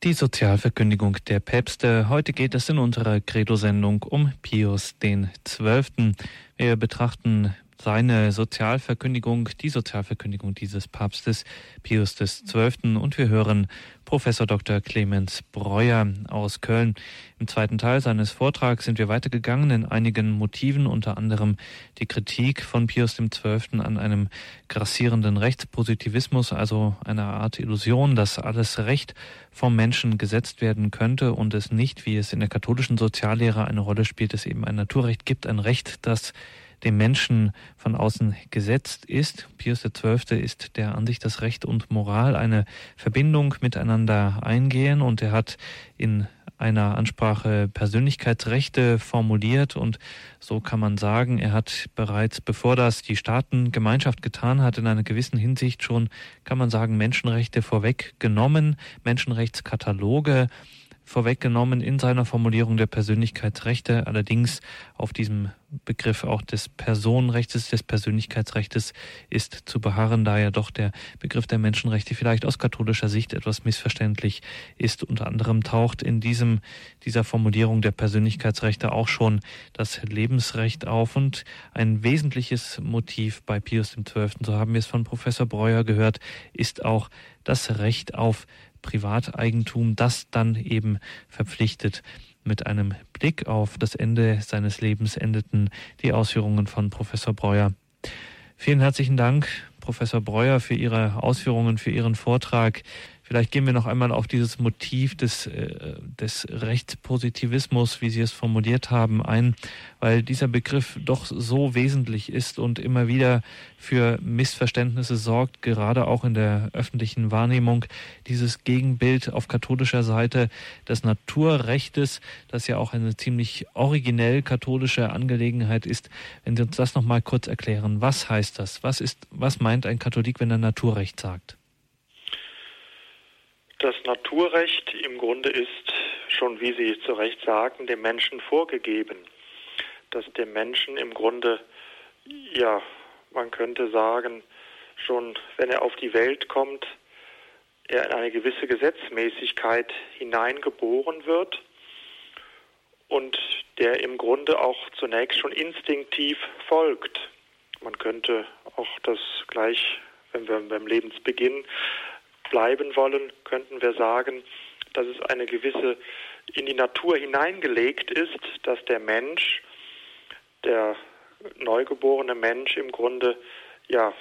Die Sozialverkündigung der Päpste. Heute geht es in unserer Credo-Sendung um Pius Zwölften. Wir betrachten seine Sozialverkündigung, die Sozialverkündigung dieses Papstes Pius XII. Und wir hören Professor Dr. Clemens Breuer aus Köln. Im zweiten Teil seines Vortrags sind wir weitergegangen in einigen Motiven, unter anderem die Kritik von Pius XII. an einem grassierenden Rechtspositivismus, also einer Art Illusion, dass alles Recht vom Menschen gesetzt werden könnte und es nicht, wie es in der katholischen Soziallehre eine Rolle spielt, es eben ein Naturrecht gibt, ein Recht, das dem Menschen von außen gesetzt ist. Pius XII. ist der Ansicht, dass Recht und Moral eine Verbindung miteinander eingehen und er hat in einer Ansprache Persönlichkeitsrechte formuliert und so kann man sagen, er hat bereits, bevor das die Staatengemeinschaft getan hat, in einer gewissen Hinsicht schon, kann man sagen, Menschenrechte vorweggenommen, Menschenrechtskataloge vorweggenommen in seiner Formulierung der Persönlichkeitsrechte, allerdings auf diesem Begriff auch des Personenrechts, des Persönlichkeitsrechts ist zu beharren, da ja doch der Begriff der Menschenrechte vielleicht aus katholischer Sicht etwas missverständlich ist. Unter anderem taucht in diesem, dieser Formulierung der Persönlichkeitsrechte auch schon das Lebensrecht auf und ein wesentliches Motiv bei Pius XII., so haben wir es von Professor Breuer gehört, ist auch das Recht auf Privateigentum, das dann eben verpflichtet. Mit einem Blick auf das Ende seines Lebens endeten die Ausführungen von Professor Breuer. Vielen herzlichen Dank, Professor Breuer, für Ihre Ausführungen, für Ihren Vortrag. Vielleicht gehen wir noch einmal auf dieses Motiv des, äh, des Rechtspositivismus, wie Sie es formuliert haben, ein, weil dieser Begriff doch so wesentlich ist und immer wieder für Missverständnisse sorgt, gerade auch in der öffentlichen Wahrnehmung. Dieses Gegenbild auf katholischer Seite des Naturrechtes, das ja auch eine ziemlich originell katholische Angelegenheit ist. Wenn Sie uns das noch mal kurz erklären, was heißt das? Was ist, was meint ein Katholik, wenn er Naturrecht sagt? Das Naturrecht im Grunde ist schon, wie Sie zu Recht sagten, dem Menschen vorgegeben. Dass dem Menschen im Grunde, ja, man könnte sagen, schon wenn er auf die Welt kommt, er in eine gewisse Gesetzmäßigkeit hineingeboren wird und der im Grunde auch zunächst schon instinktiv folgt. Man könnte auch das gleich, wenn wir beim Lebensbeginn bleiben wollen, könnten wir sagen, dass es eine gewisse in die Natur hineingelegt ist, dass der Mensch, der neugeborene Mensch im Grunde ja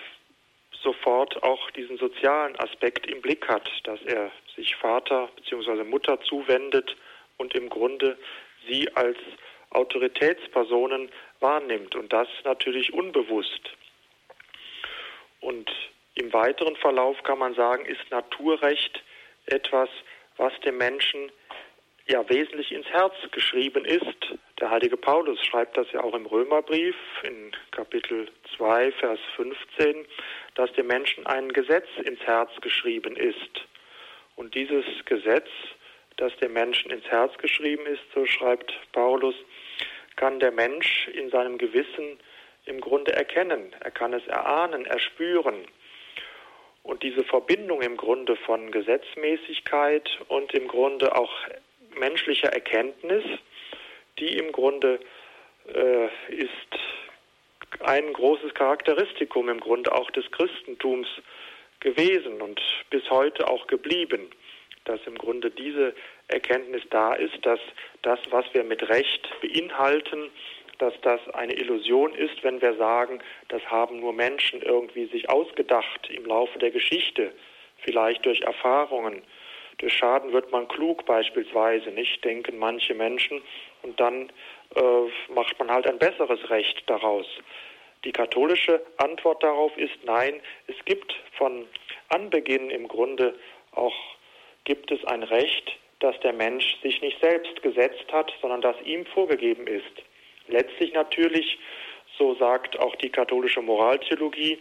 sofort auch diesen sozialen Aspekt im Blick hat, dass er sich Vater bzw. Mutter zuwendet und im Grunde sie als Autoritätspersonen wahrnimmt und das natürlich unbewusst. Und im weiteren Verlauf kann man sagen, ist Naturrecht etwas, was dem Menschen ja wesentlich ins Herz geschrieben ist. Der heilige Paulus schreibt das ja auch im Römerbrief in Kapitel 2, Vers 15, dass dem Menschen ein Gesetz ins Herz geschrieben ist. Und dieses Gesetz, das dem Menschen ins Herz geschrieben ist, so schreibt Paulus, kann der Mensch in seinem Gewissen im Grunde erkennen. Er kann es erahnen, erspüren. Und diese Verbindung im Grunde von Gesetzmäßigkeit und im Grunde auch menschlicher Erkenntnis, die im Grunde äh, ist ein großes Charakteristikum im Grunde auch des Christentums gewesen und bis heute auch geblieben, dass im Grunde diese Erkenntnis da ist, dass das, was wir mit Recht beinhalten, dass das eine Illusion ist, wenn wir sagen, das haben nur Menschen irgendwie sich ausgedacht im Laufe der Geschichte, vielleicht durch Erfahrungen. Durch Schaden wird man klug beispielsweise, nicht, denken manche Menschen, und dann äh, macht man halt ein besseres Recht daraus. Die katholische Antwort darauf ist nein, es gibt von Anbeginn im Grunde auch gibt es ein Recht, dass der Mensch sich nicht selbst gesetzt hat, sondern das ihm vorgegeben ist. Letztlich natürlich so sagt auch die katholische Moraltheologie,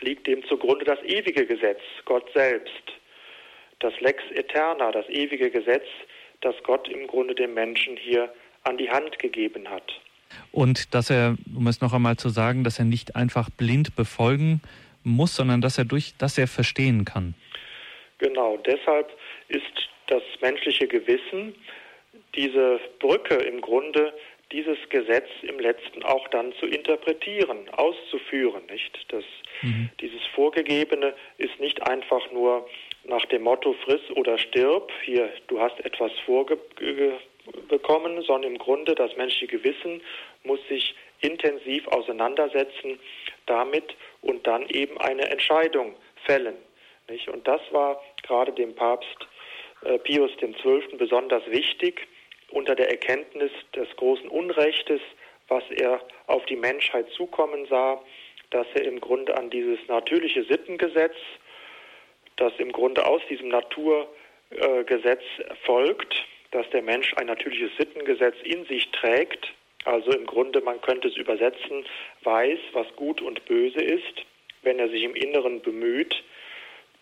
liegt dem zugrunde das ewige Gesetz, Gott selbst. Das Lex Eterna, das ewige Gesetz, das Gott im Grunde dem Menschen hier an die Hand gegeben hat. Und dass er, um es noch einmal zu sagen, dass er nicht einfach blind befolgen muss, sondern dass er durch, dass er verstehen kann. Genau, deshalb ist das menschliche Gewissen diese Brücke im Grunde, dieses Gesetz im letzten auch dann zu interpretieren, auszuführen, nicht? Das, mhm. Dieses Vorgegebene ist nicht einfach nur nach dem Motto friss oder stirb, hier, du hast etwas vorbekommen, sondern im Grunde das menschliche Gewissen muss sich intensiv auseinandersetzen damit und dann eben eine Entscheidung fällen. Nicht? Und das war gerade dem Papst äh, Pius XII. besonders wichtig, unter der Erkenntnis des großen Unrechtes, was er auf die Menschheit zukommen sah, dass er im Grunde an dieses natürliche Sittengesetz, das im Grunde aus diesem Naturgesetz folgt, dass der Mensch ein natürliches Sittengesetz in sich trägt, also im Grunde, man könnte es übersetzen, weiß, was gut und böse ist, wenn er sich im Inneren bemüht,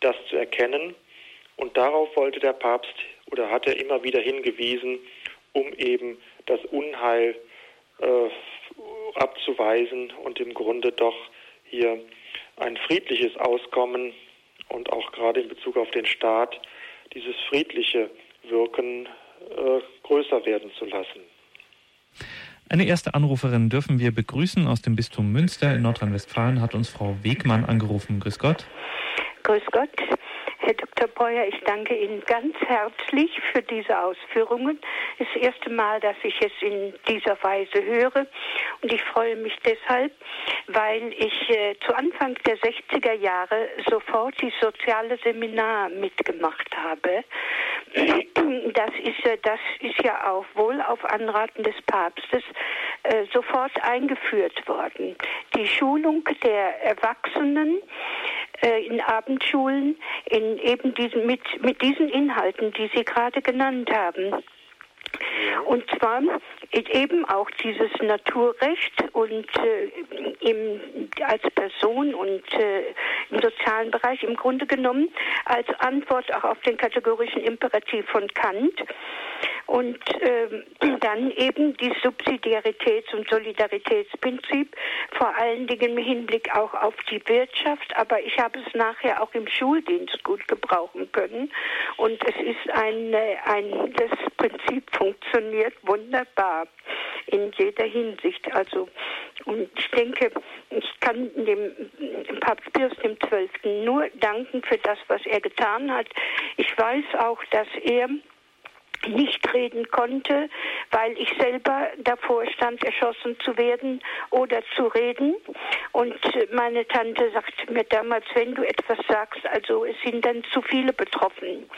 das zu erkennen. Und darauf wollte der Papst oder hat er immer wieder hingewiesen, um eben das Unheil äh, abzuweisen und im Grunde doch hier ein friedliches Auskommen und auch gerade in Bezug auf den Staat dieses friedliche Wirken äh, größer werden zu lassen. Eine erste Anruferin dürfen wir begrüßen aus dem Bistum Münster in Nordrhein-Westfalen hat uns Frau Wegmann angerufen. Grüß Gott. Grüß Gott. Herr Dr. Breuer, ich danke Ihnen ganz herzlich für diese Ausführungen. Das erste Mal, dass ich es in dieser Weise höre. Und ich freue mich deshalb, weil ich äh, zu Anfang der 60er Jahre sofort die soziale Seminar mitgemacht habe. Das ist, äh, das ist ja auch wohl auf Anraten des Papstes äh, sofort eingeführt worden. Die Schulung der Erwachsenen äh, in Abendschulen in eben diesen, mit, mit diesen Inhalten, die Sie gerade genannt haben. Und zwar eben auch dieses Naturrecht und äh, im, als Person und äh, im sozialen Bereich im Grunde genommen als Antwort auch auf den kategorischen Imperativ von Kant und äh, <clears throat> dann eben die Subsidiaritäts- und Solidaritätsprinzip, vor allen Dingen im Hinblick auch auf die Wirtschaft, aber ich habe es nachher auch im Schuldienst gut gebrauchen können und es ist ein, ein das Prinzip funktioniert wunderbar in jeder Hinsicht. Also und ich denke, ich kann dem Papst Pius XII. nur danken für das, was er getan hat. Ich weiß auch, dass er nicht reden konnte, weil ich selber davor stand, erschossen zu werden oder zu reden. Und meine Tante sagte mir damals, wenn du etwas sagst, also es sind dann zu viele betroffen.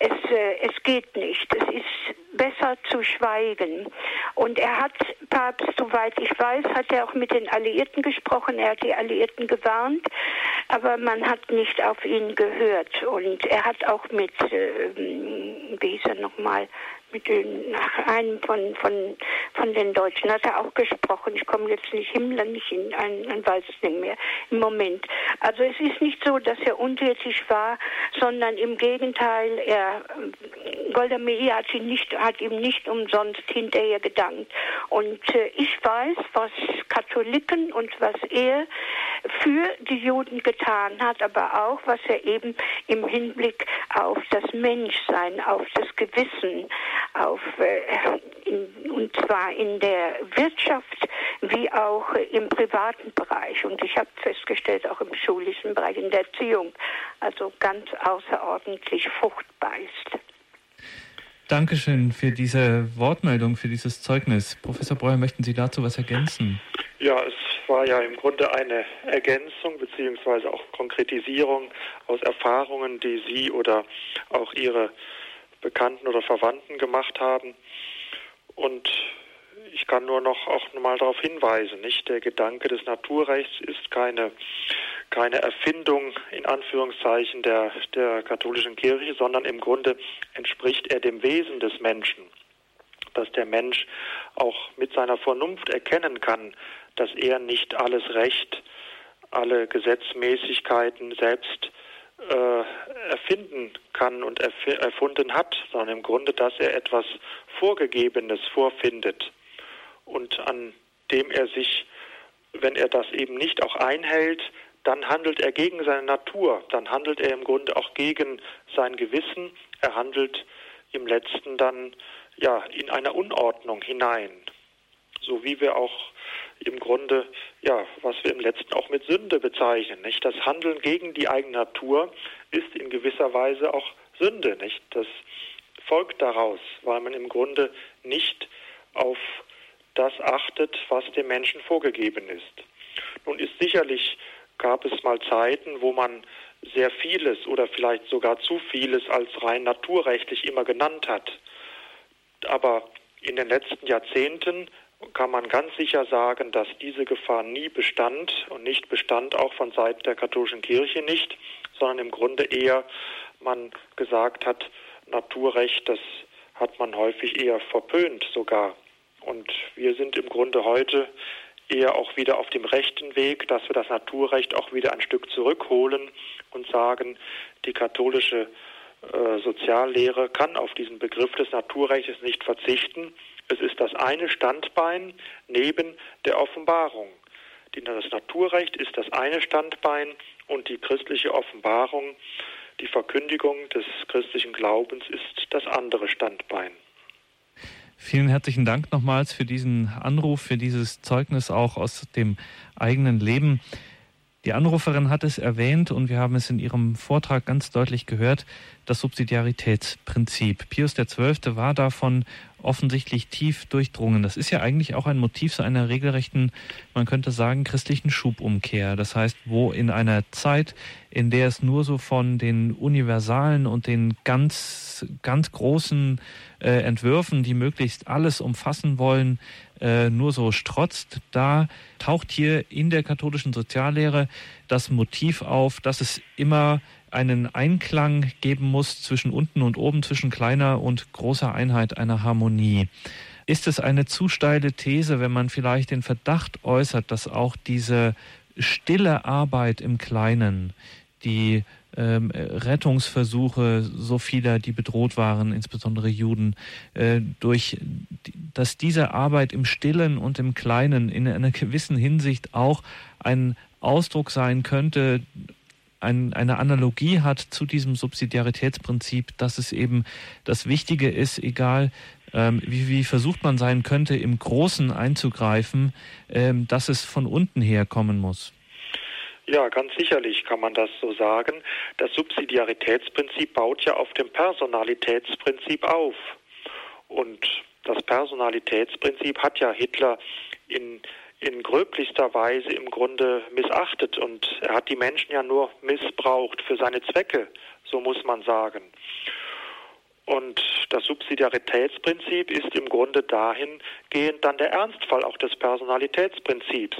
Es, äh, es geht nicht. Es ist besser zu schweigen. Und er hat, Papst, soweit ich weiß, hat er auch mit den Alliierten gesprochen. Er hat die Alliierten gewarnt, aber man hat nicht auf ihn gehört. Und er hat auch mit, äh, wie hieß er nochmal, mit den, einem von, von, von den Deutschen hat er auch gesprochen. Ich komme jetzt nicht Himmler nicht in ein, weiß es nicht mehr im Moment. Also es ist nicht so, dass er untätig war, sondern im Gegenteil, er Golda Meir hat ihn nicht, hat ihm nicht umsonst hinterher gedankt. Und äh, ich weiß, was Katholiken und was er für die Juden getan hat, aber auch, was er eben im Hinblick auf das Menschsein, auf das Gewissen, auf, äh, in, und zwar in der Wirtschaft wie auch im privaten Bereich. Und ich habe festgestellt, auch im schulischen Bereich, in der Erziehung, also ganz außerordentlich fruchtbar ist. Dankeschön für diese Wortmeldung, für dieses Zeugnis. Professor Breuer, möchten Sie dazu was ergänzen? Ja, es war ja im Grunde eine Ergänzung beziehungsweise auch Konkretisierung aus Erfahrungen, die Sie oder auch Ihre Bekannten oder Verwandten gemacht haben. Und ich kann nur noch auch nochmal darauf hinweisen, nicht der Gedanke des Naturrechts ist keine keine Erfindung in Anführungszeichen der der katholischen Kirche, sondern im Grunde entspricht er dem Wesen des Menschen, dass der Mensch auch mit seiner Vernunft erkennen kann, dass er nicht alles Recht, alle Gesetzmäßigkeiten selbst erfinden kann und erf erfunden hat, sondern im Grunde, dass er etwas Vorgegebenes vorfindet und an dem er sich, wenn er das eben nicht auch einhält, dann handelt er gegen seine Natur, dann handelt er im Grunde auch gegen sein Gewissen, er handelt im letzten dann ja in einer Unordnung hinein. So wie wir auch im Grunde, ja, was wir im letzten auch mit Sünde bezeichnen, nicht? Das Handeln gegen die eigene Natur ist in gewisser Weise auch Sünde, nicht? Das folgt daraus, weil man im Grunde nicht auf das achtet, was dem Menschen vorgegeben ist. Nun ist sicherlich, gab es mal Zeiten, wo man sehr vieles oder vielleicht sogar zu vieles als rein naturrechtlich immer genannt hat. Aber in den letzten Jahrzehnten kann man ganz sicher sagen, dass diese Gefahr nie bestand und nicht bestand auch von Seiten der katholischen Kirche nicht, sondern im Grunde eher man gesagt hat, Naturrecht, das hat man häufig eher verpönt sogar. Und wir sind im Grunde heute eher auch wieder auf dem rechten Weg, dass wir das Naturrecht auch wieder ein Stück zurückholen und sagen, die katholische äh, Soziallehre kann auf diesen Begriff des Naturrechts nicht verzichten. Es ist das eine Standbein neben der Offenbarung. Das Naturrecht ist das eine Standbein und die christliche Offenbarung, die Verkündigung des christlichen Glaubens ist das andere Standbein. Vielen herzlichen Dank nochmals für diesen Anruf, für dieses Zeugnis auch aus dem eigenen Leben. Die Anruferin hat es erwähnt und wir haben es in ihrem Vortrag ganz deutlich gehört, das Subsidiaritätsprinzip. Pius XII. war davon offensichtlich tief durchdrungen. Das ist ja eigentlich auch ein Motiv zu einer regelrechten, man könnte sagen, christlichen Schubumkehr. Das heißt, wo in einer Zeit, in der es nur so von den universalen und den ganz, ganz großen äh, Entwürfen, die möglichst alles umfassen wollen, äh, nur so strotzt, da taucht hier in der katholischen Soziallehre das Motiv auf, dass es immer einen Einklang geben muss zwischen unten und oben, zwischen kleiner und großer Einheit, einer Harmonie. Ist es eine zu steile These, wenn man vielleicht den Verdacht äußert, dass auch diese stille Arbeit im Kleinen, die ähm, Rettungsversuche so vieler, die bedroht waren, insbesondere Juden, äh, durch, dass diese Arbeit im Stillen und im Kleinen in einer gewissen Hinsicht auch ein Ausdruck sein könnte ein, eine Analogie hat zu diesem Subsidiaritätsprinzip, dass es eben das Wichtige ist, egal ähm, wie, wie versucht man sein könnte, im Großen einzugreifen, ähm, dass es von unten her kommen muss. Ja, ganz sicherlich kann man das so sagen. Das Subsidiaritätsprinzip baut ja auf dem Personalitätsprinzip auf. Und das Personalitätsprinzip hat ja Hitler in in gröblichster Weise im Grunde missachtet und er hat die Menschen ja nur missbraucht für seine Zwecke, so muss man sagen. Und das Subsidiaritätsprinzip ist im Grunde dahingehend dann der Ernstfall auch des Personalitätsprinzips,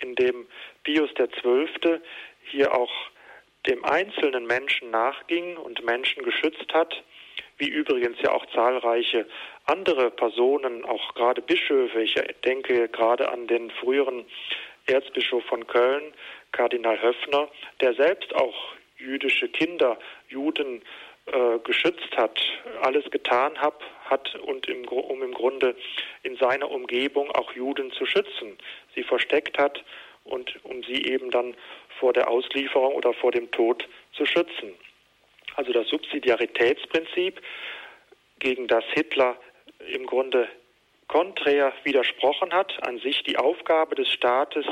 in dem Pius XII. hier auch dem einzelnen Menschen nachging und Menschen geschützt hat, wie übrigens ja auch zahlreiche andere Personen, auch gerade Bischöfe, ich denke gerade an den früheren Erzbischof von Köln, Kardinal Höffner, der selbst auch jüdische Kinder, Juden äh, geschützt hat, alles getan hat, hat und im, um im Grunde in seiner Umgebung auch Juden zu schützen, sie versteckt hat und um sie eben dann vor der Auslieferung oder vor dem Tod zu schützen. Also das Subsidiaritätsprinzip, gegen das Hitler im Grunde konträr widersprochen hat, an sich die Aufgabe des Staates,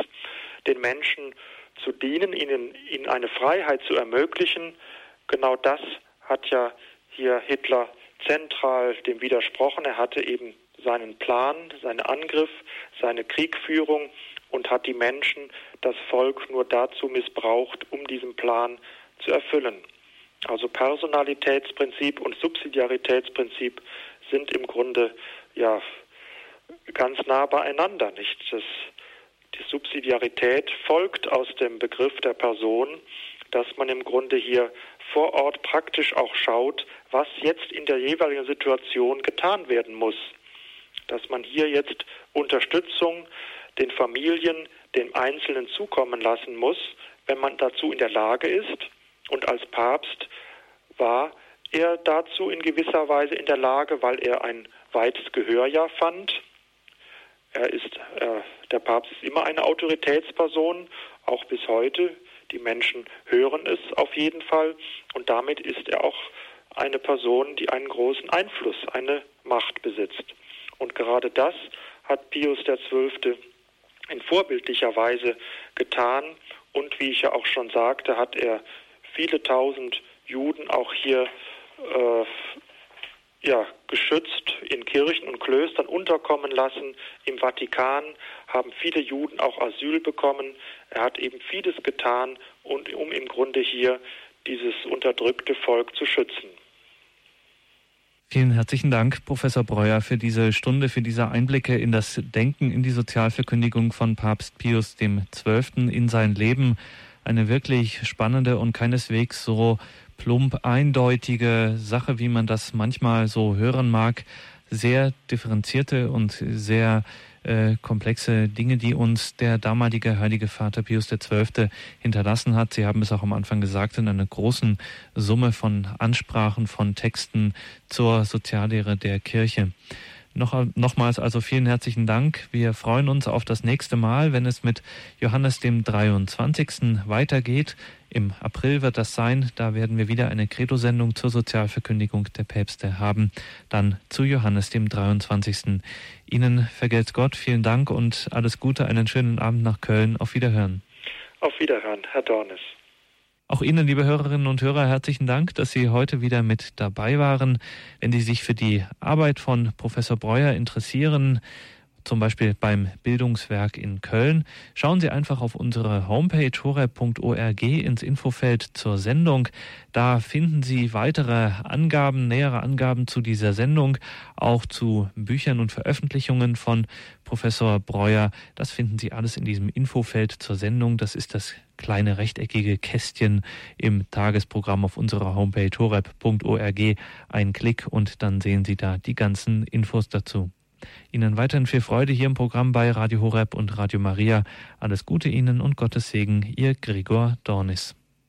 den Menschen zu dienen, ihnen, ihnen eine Freiheit zu ermöglichen. Genau das hat ja hier Hitler zentral dem widersprochen. Er hatte eben seinen Plan, seinen Angriff, seine Kriegführung und hat die Menschen, das Volk nur dazu missbraucht, um diesen Plan zu erfüllen. Also Personalitätsprinzip und Subsidiaritätsprinzip sind im Grunde ja ganz nah beieinander, nicht? Das, die Subsidiarität folgt aus dem Begriff der Person, dass man im Grunde hier vor Ort praktisch auch schaut, was jetzt in der jeweiligen Situation getan werden muss. Dass man hier jetzt Unterstützung den Familien dem Einzelnen zukommen lassen muss, wenn man dazu in der Lage ist. Und als Papst war er dazu in gewisser Weise in der Lage, weil er ein weites Gehör ja fand. Er ist, äh, der Papst ist immer eine Autoritätsperson, auch bis heute. Die Menschen hören es auf jeden Fall und damit ist er auch eine Person, die einen großen Einfluss, eine Macht besitzt. Und gerade das hat Pius XII. in vorbildlicher Weise getan und wie ich ja auch schon sagte, hat er viele tausend Juden auch hier äh, ja, geschützt in Kirchen und Klöstern unterkommen lassen. Im Vatikan haben viele Juden auch Asyl bekommen. Er hat eben vieles getan, und, um im Grunde hier dieses unterdrückte Volk zu schützen. Vielen herzlichen Dank, Professor Breuer, für diese Stunde, für diese Einblicke in das Denken, in die Sozialverkündigung von Papst Pius XII. in sein Leben. Eine wirklich spannende und keineswegs so plump eindeutige Sache, wie man das manchmal so hören mag. Sehr differenzierte und sehr äh, komplexe Dinge, die uns der damalige Heilige Vater Pius XII. hinterlassen hat. Sie haben es auch am Anfang gesagt, in einer großen Summe von Ansprachen, von Texten zur Soziallehre der Kirche. Noch, nochmals also vielen herzlichen Dank. Wir freuen uns auf das nächste Mal, wenn es mit Johannes dem 23. weitergeht. Im April wird das sein. Da werden wir wieder eine Credo-Sendung zur Sozialverkündigung der Päpste haben. Dann zu Johannes dem 23. Ihnen vergelt's Gott. Vielen Dank und alles Gute. Einen schönen Abend nach Köln. Auf Wiederhören. Auf Wiederhören, Herr Dornes. Auch Ihnen, liebe Hörerinnen und Hörer, herzlichen Dank, dass Sie heute wieder mit dabei waren. Wenn Sie sich für die Arbeit von Professor Breuer interessieren, zum Beispiel beim Bildungswerk in Köln, schauen Sie einfach auf unsere Homepage horeb.org ins Infofeld zur Sendung. Da finden Sie weitere Angaben, nähere Angaben zu dieser Sendung, auch zu Büchern und Veröffentlichungen von Professor Breuer. Das finden Sie alles in diesem Infofeld zur Sendung. Das ist das kleine rechteckige Kästchen im Tagesprogramm auf unserer Homepage horeb.org. Ein Klick und dann sehen Sie da die ganzen Infos dazu. Ihnen weiterhin viel Freude hier im Programm bei Radio Horeb und Radio Maria. Alles Gute Ihnen und Gottes Segen, Ihr Gregor Dornis.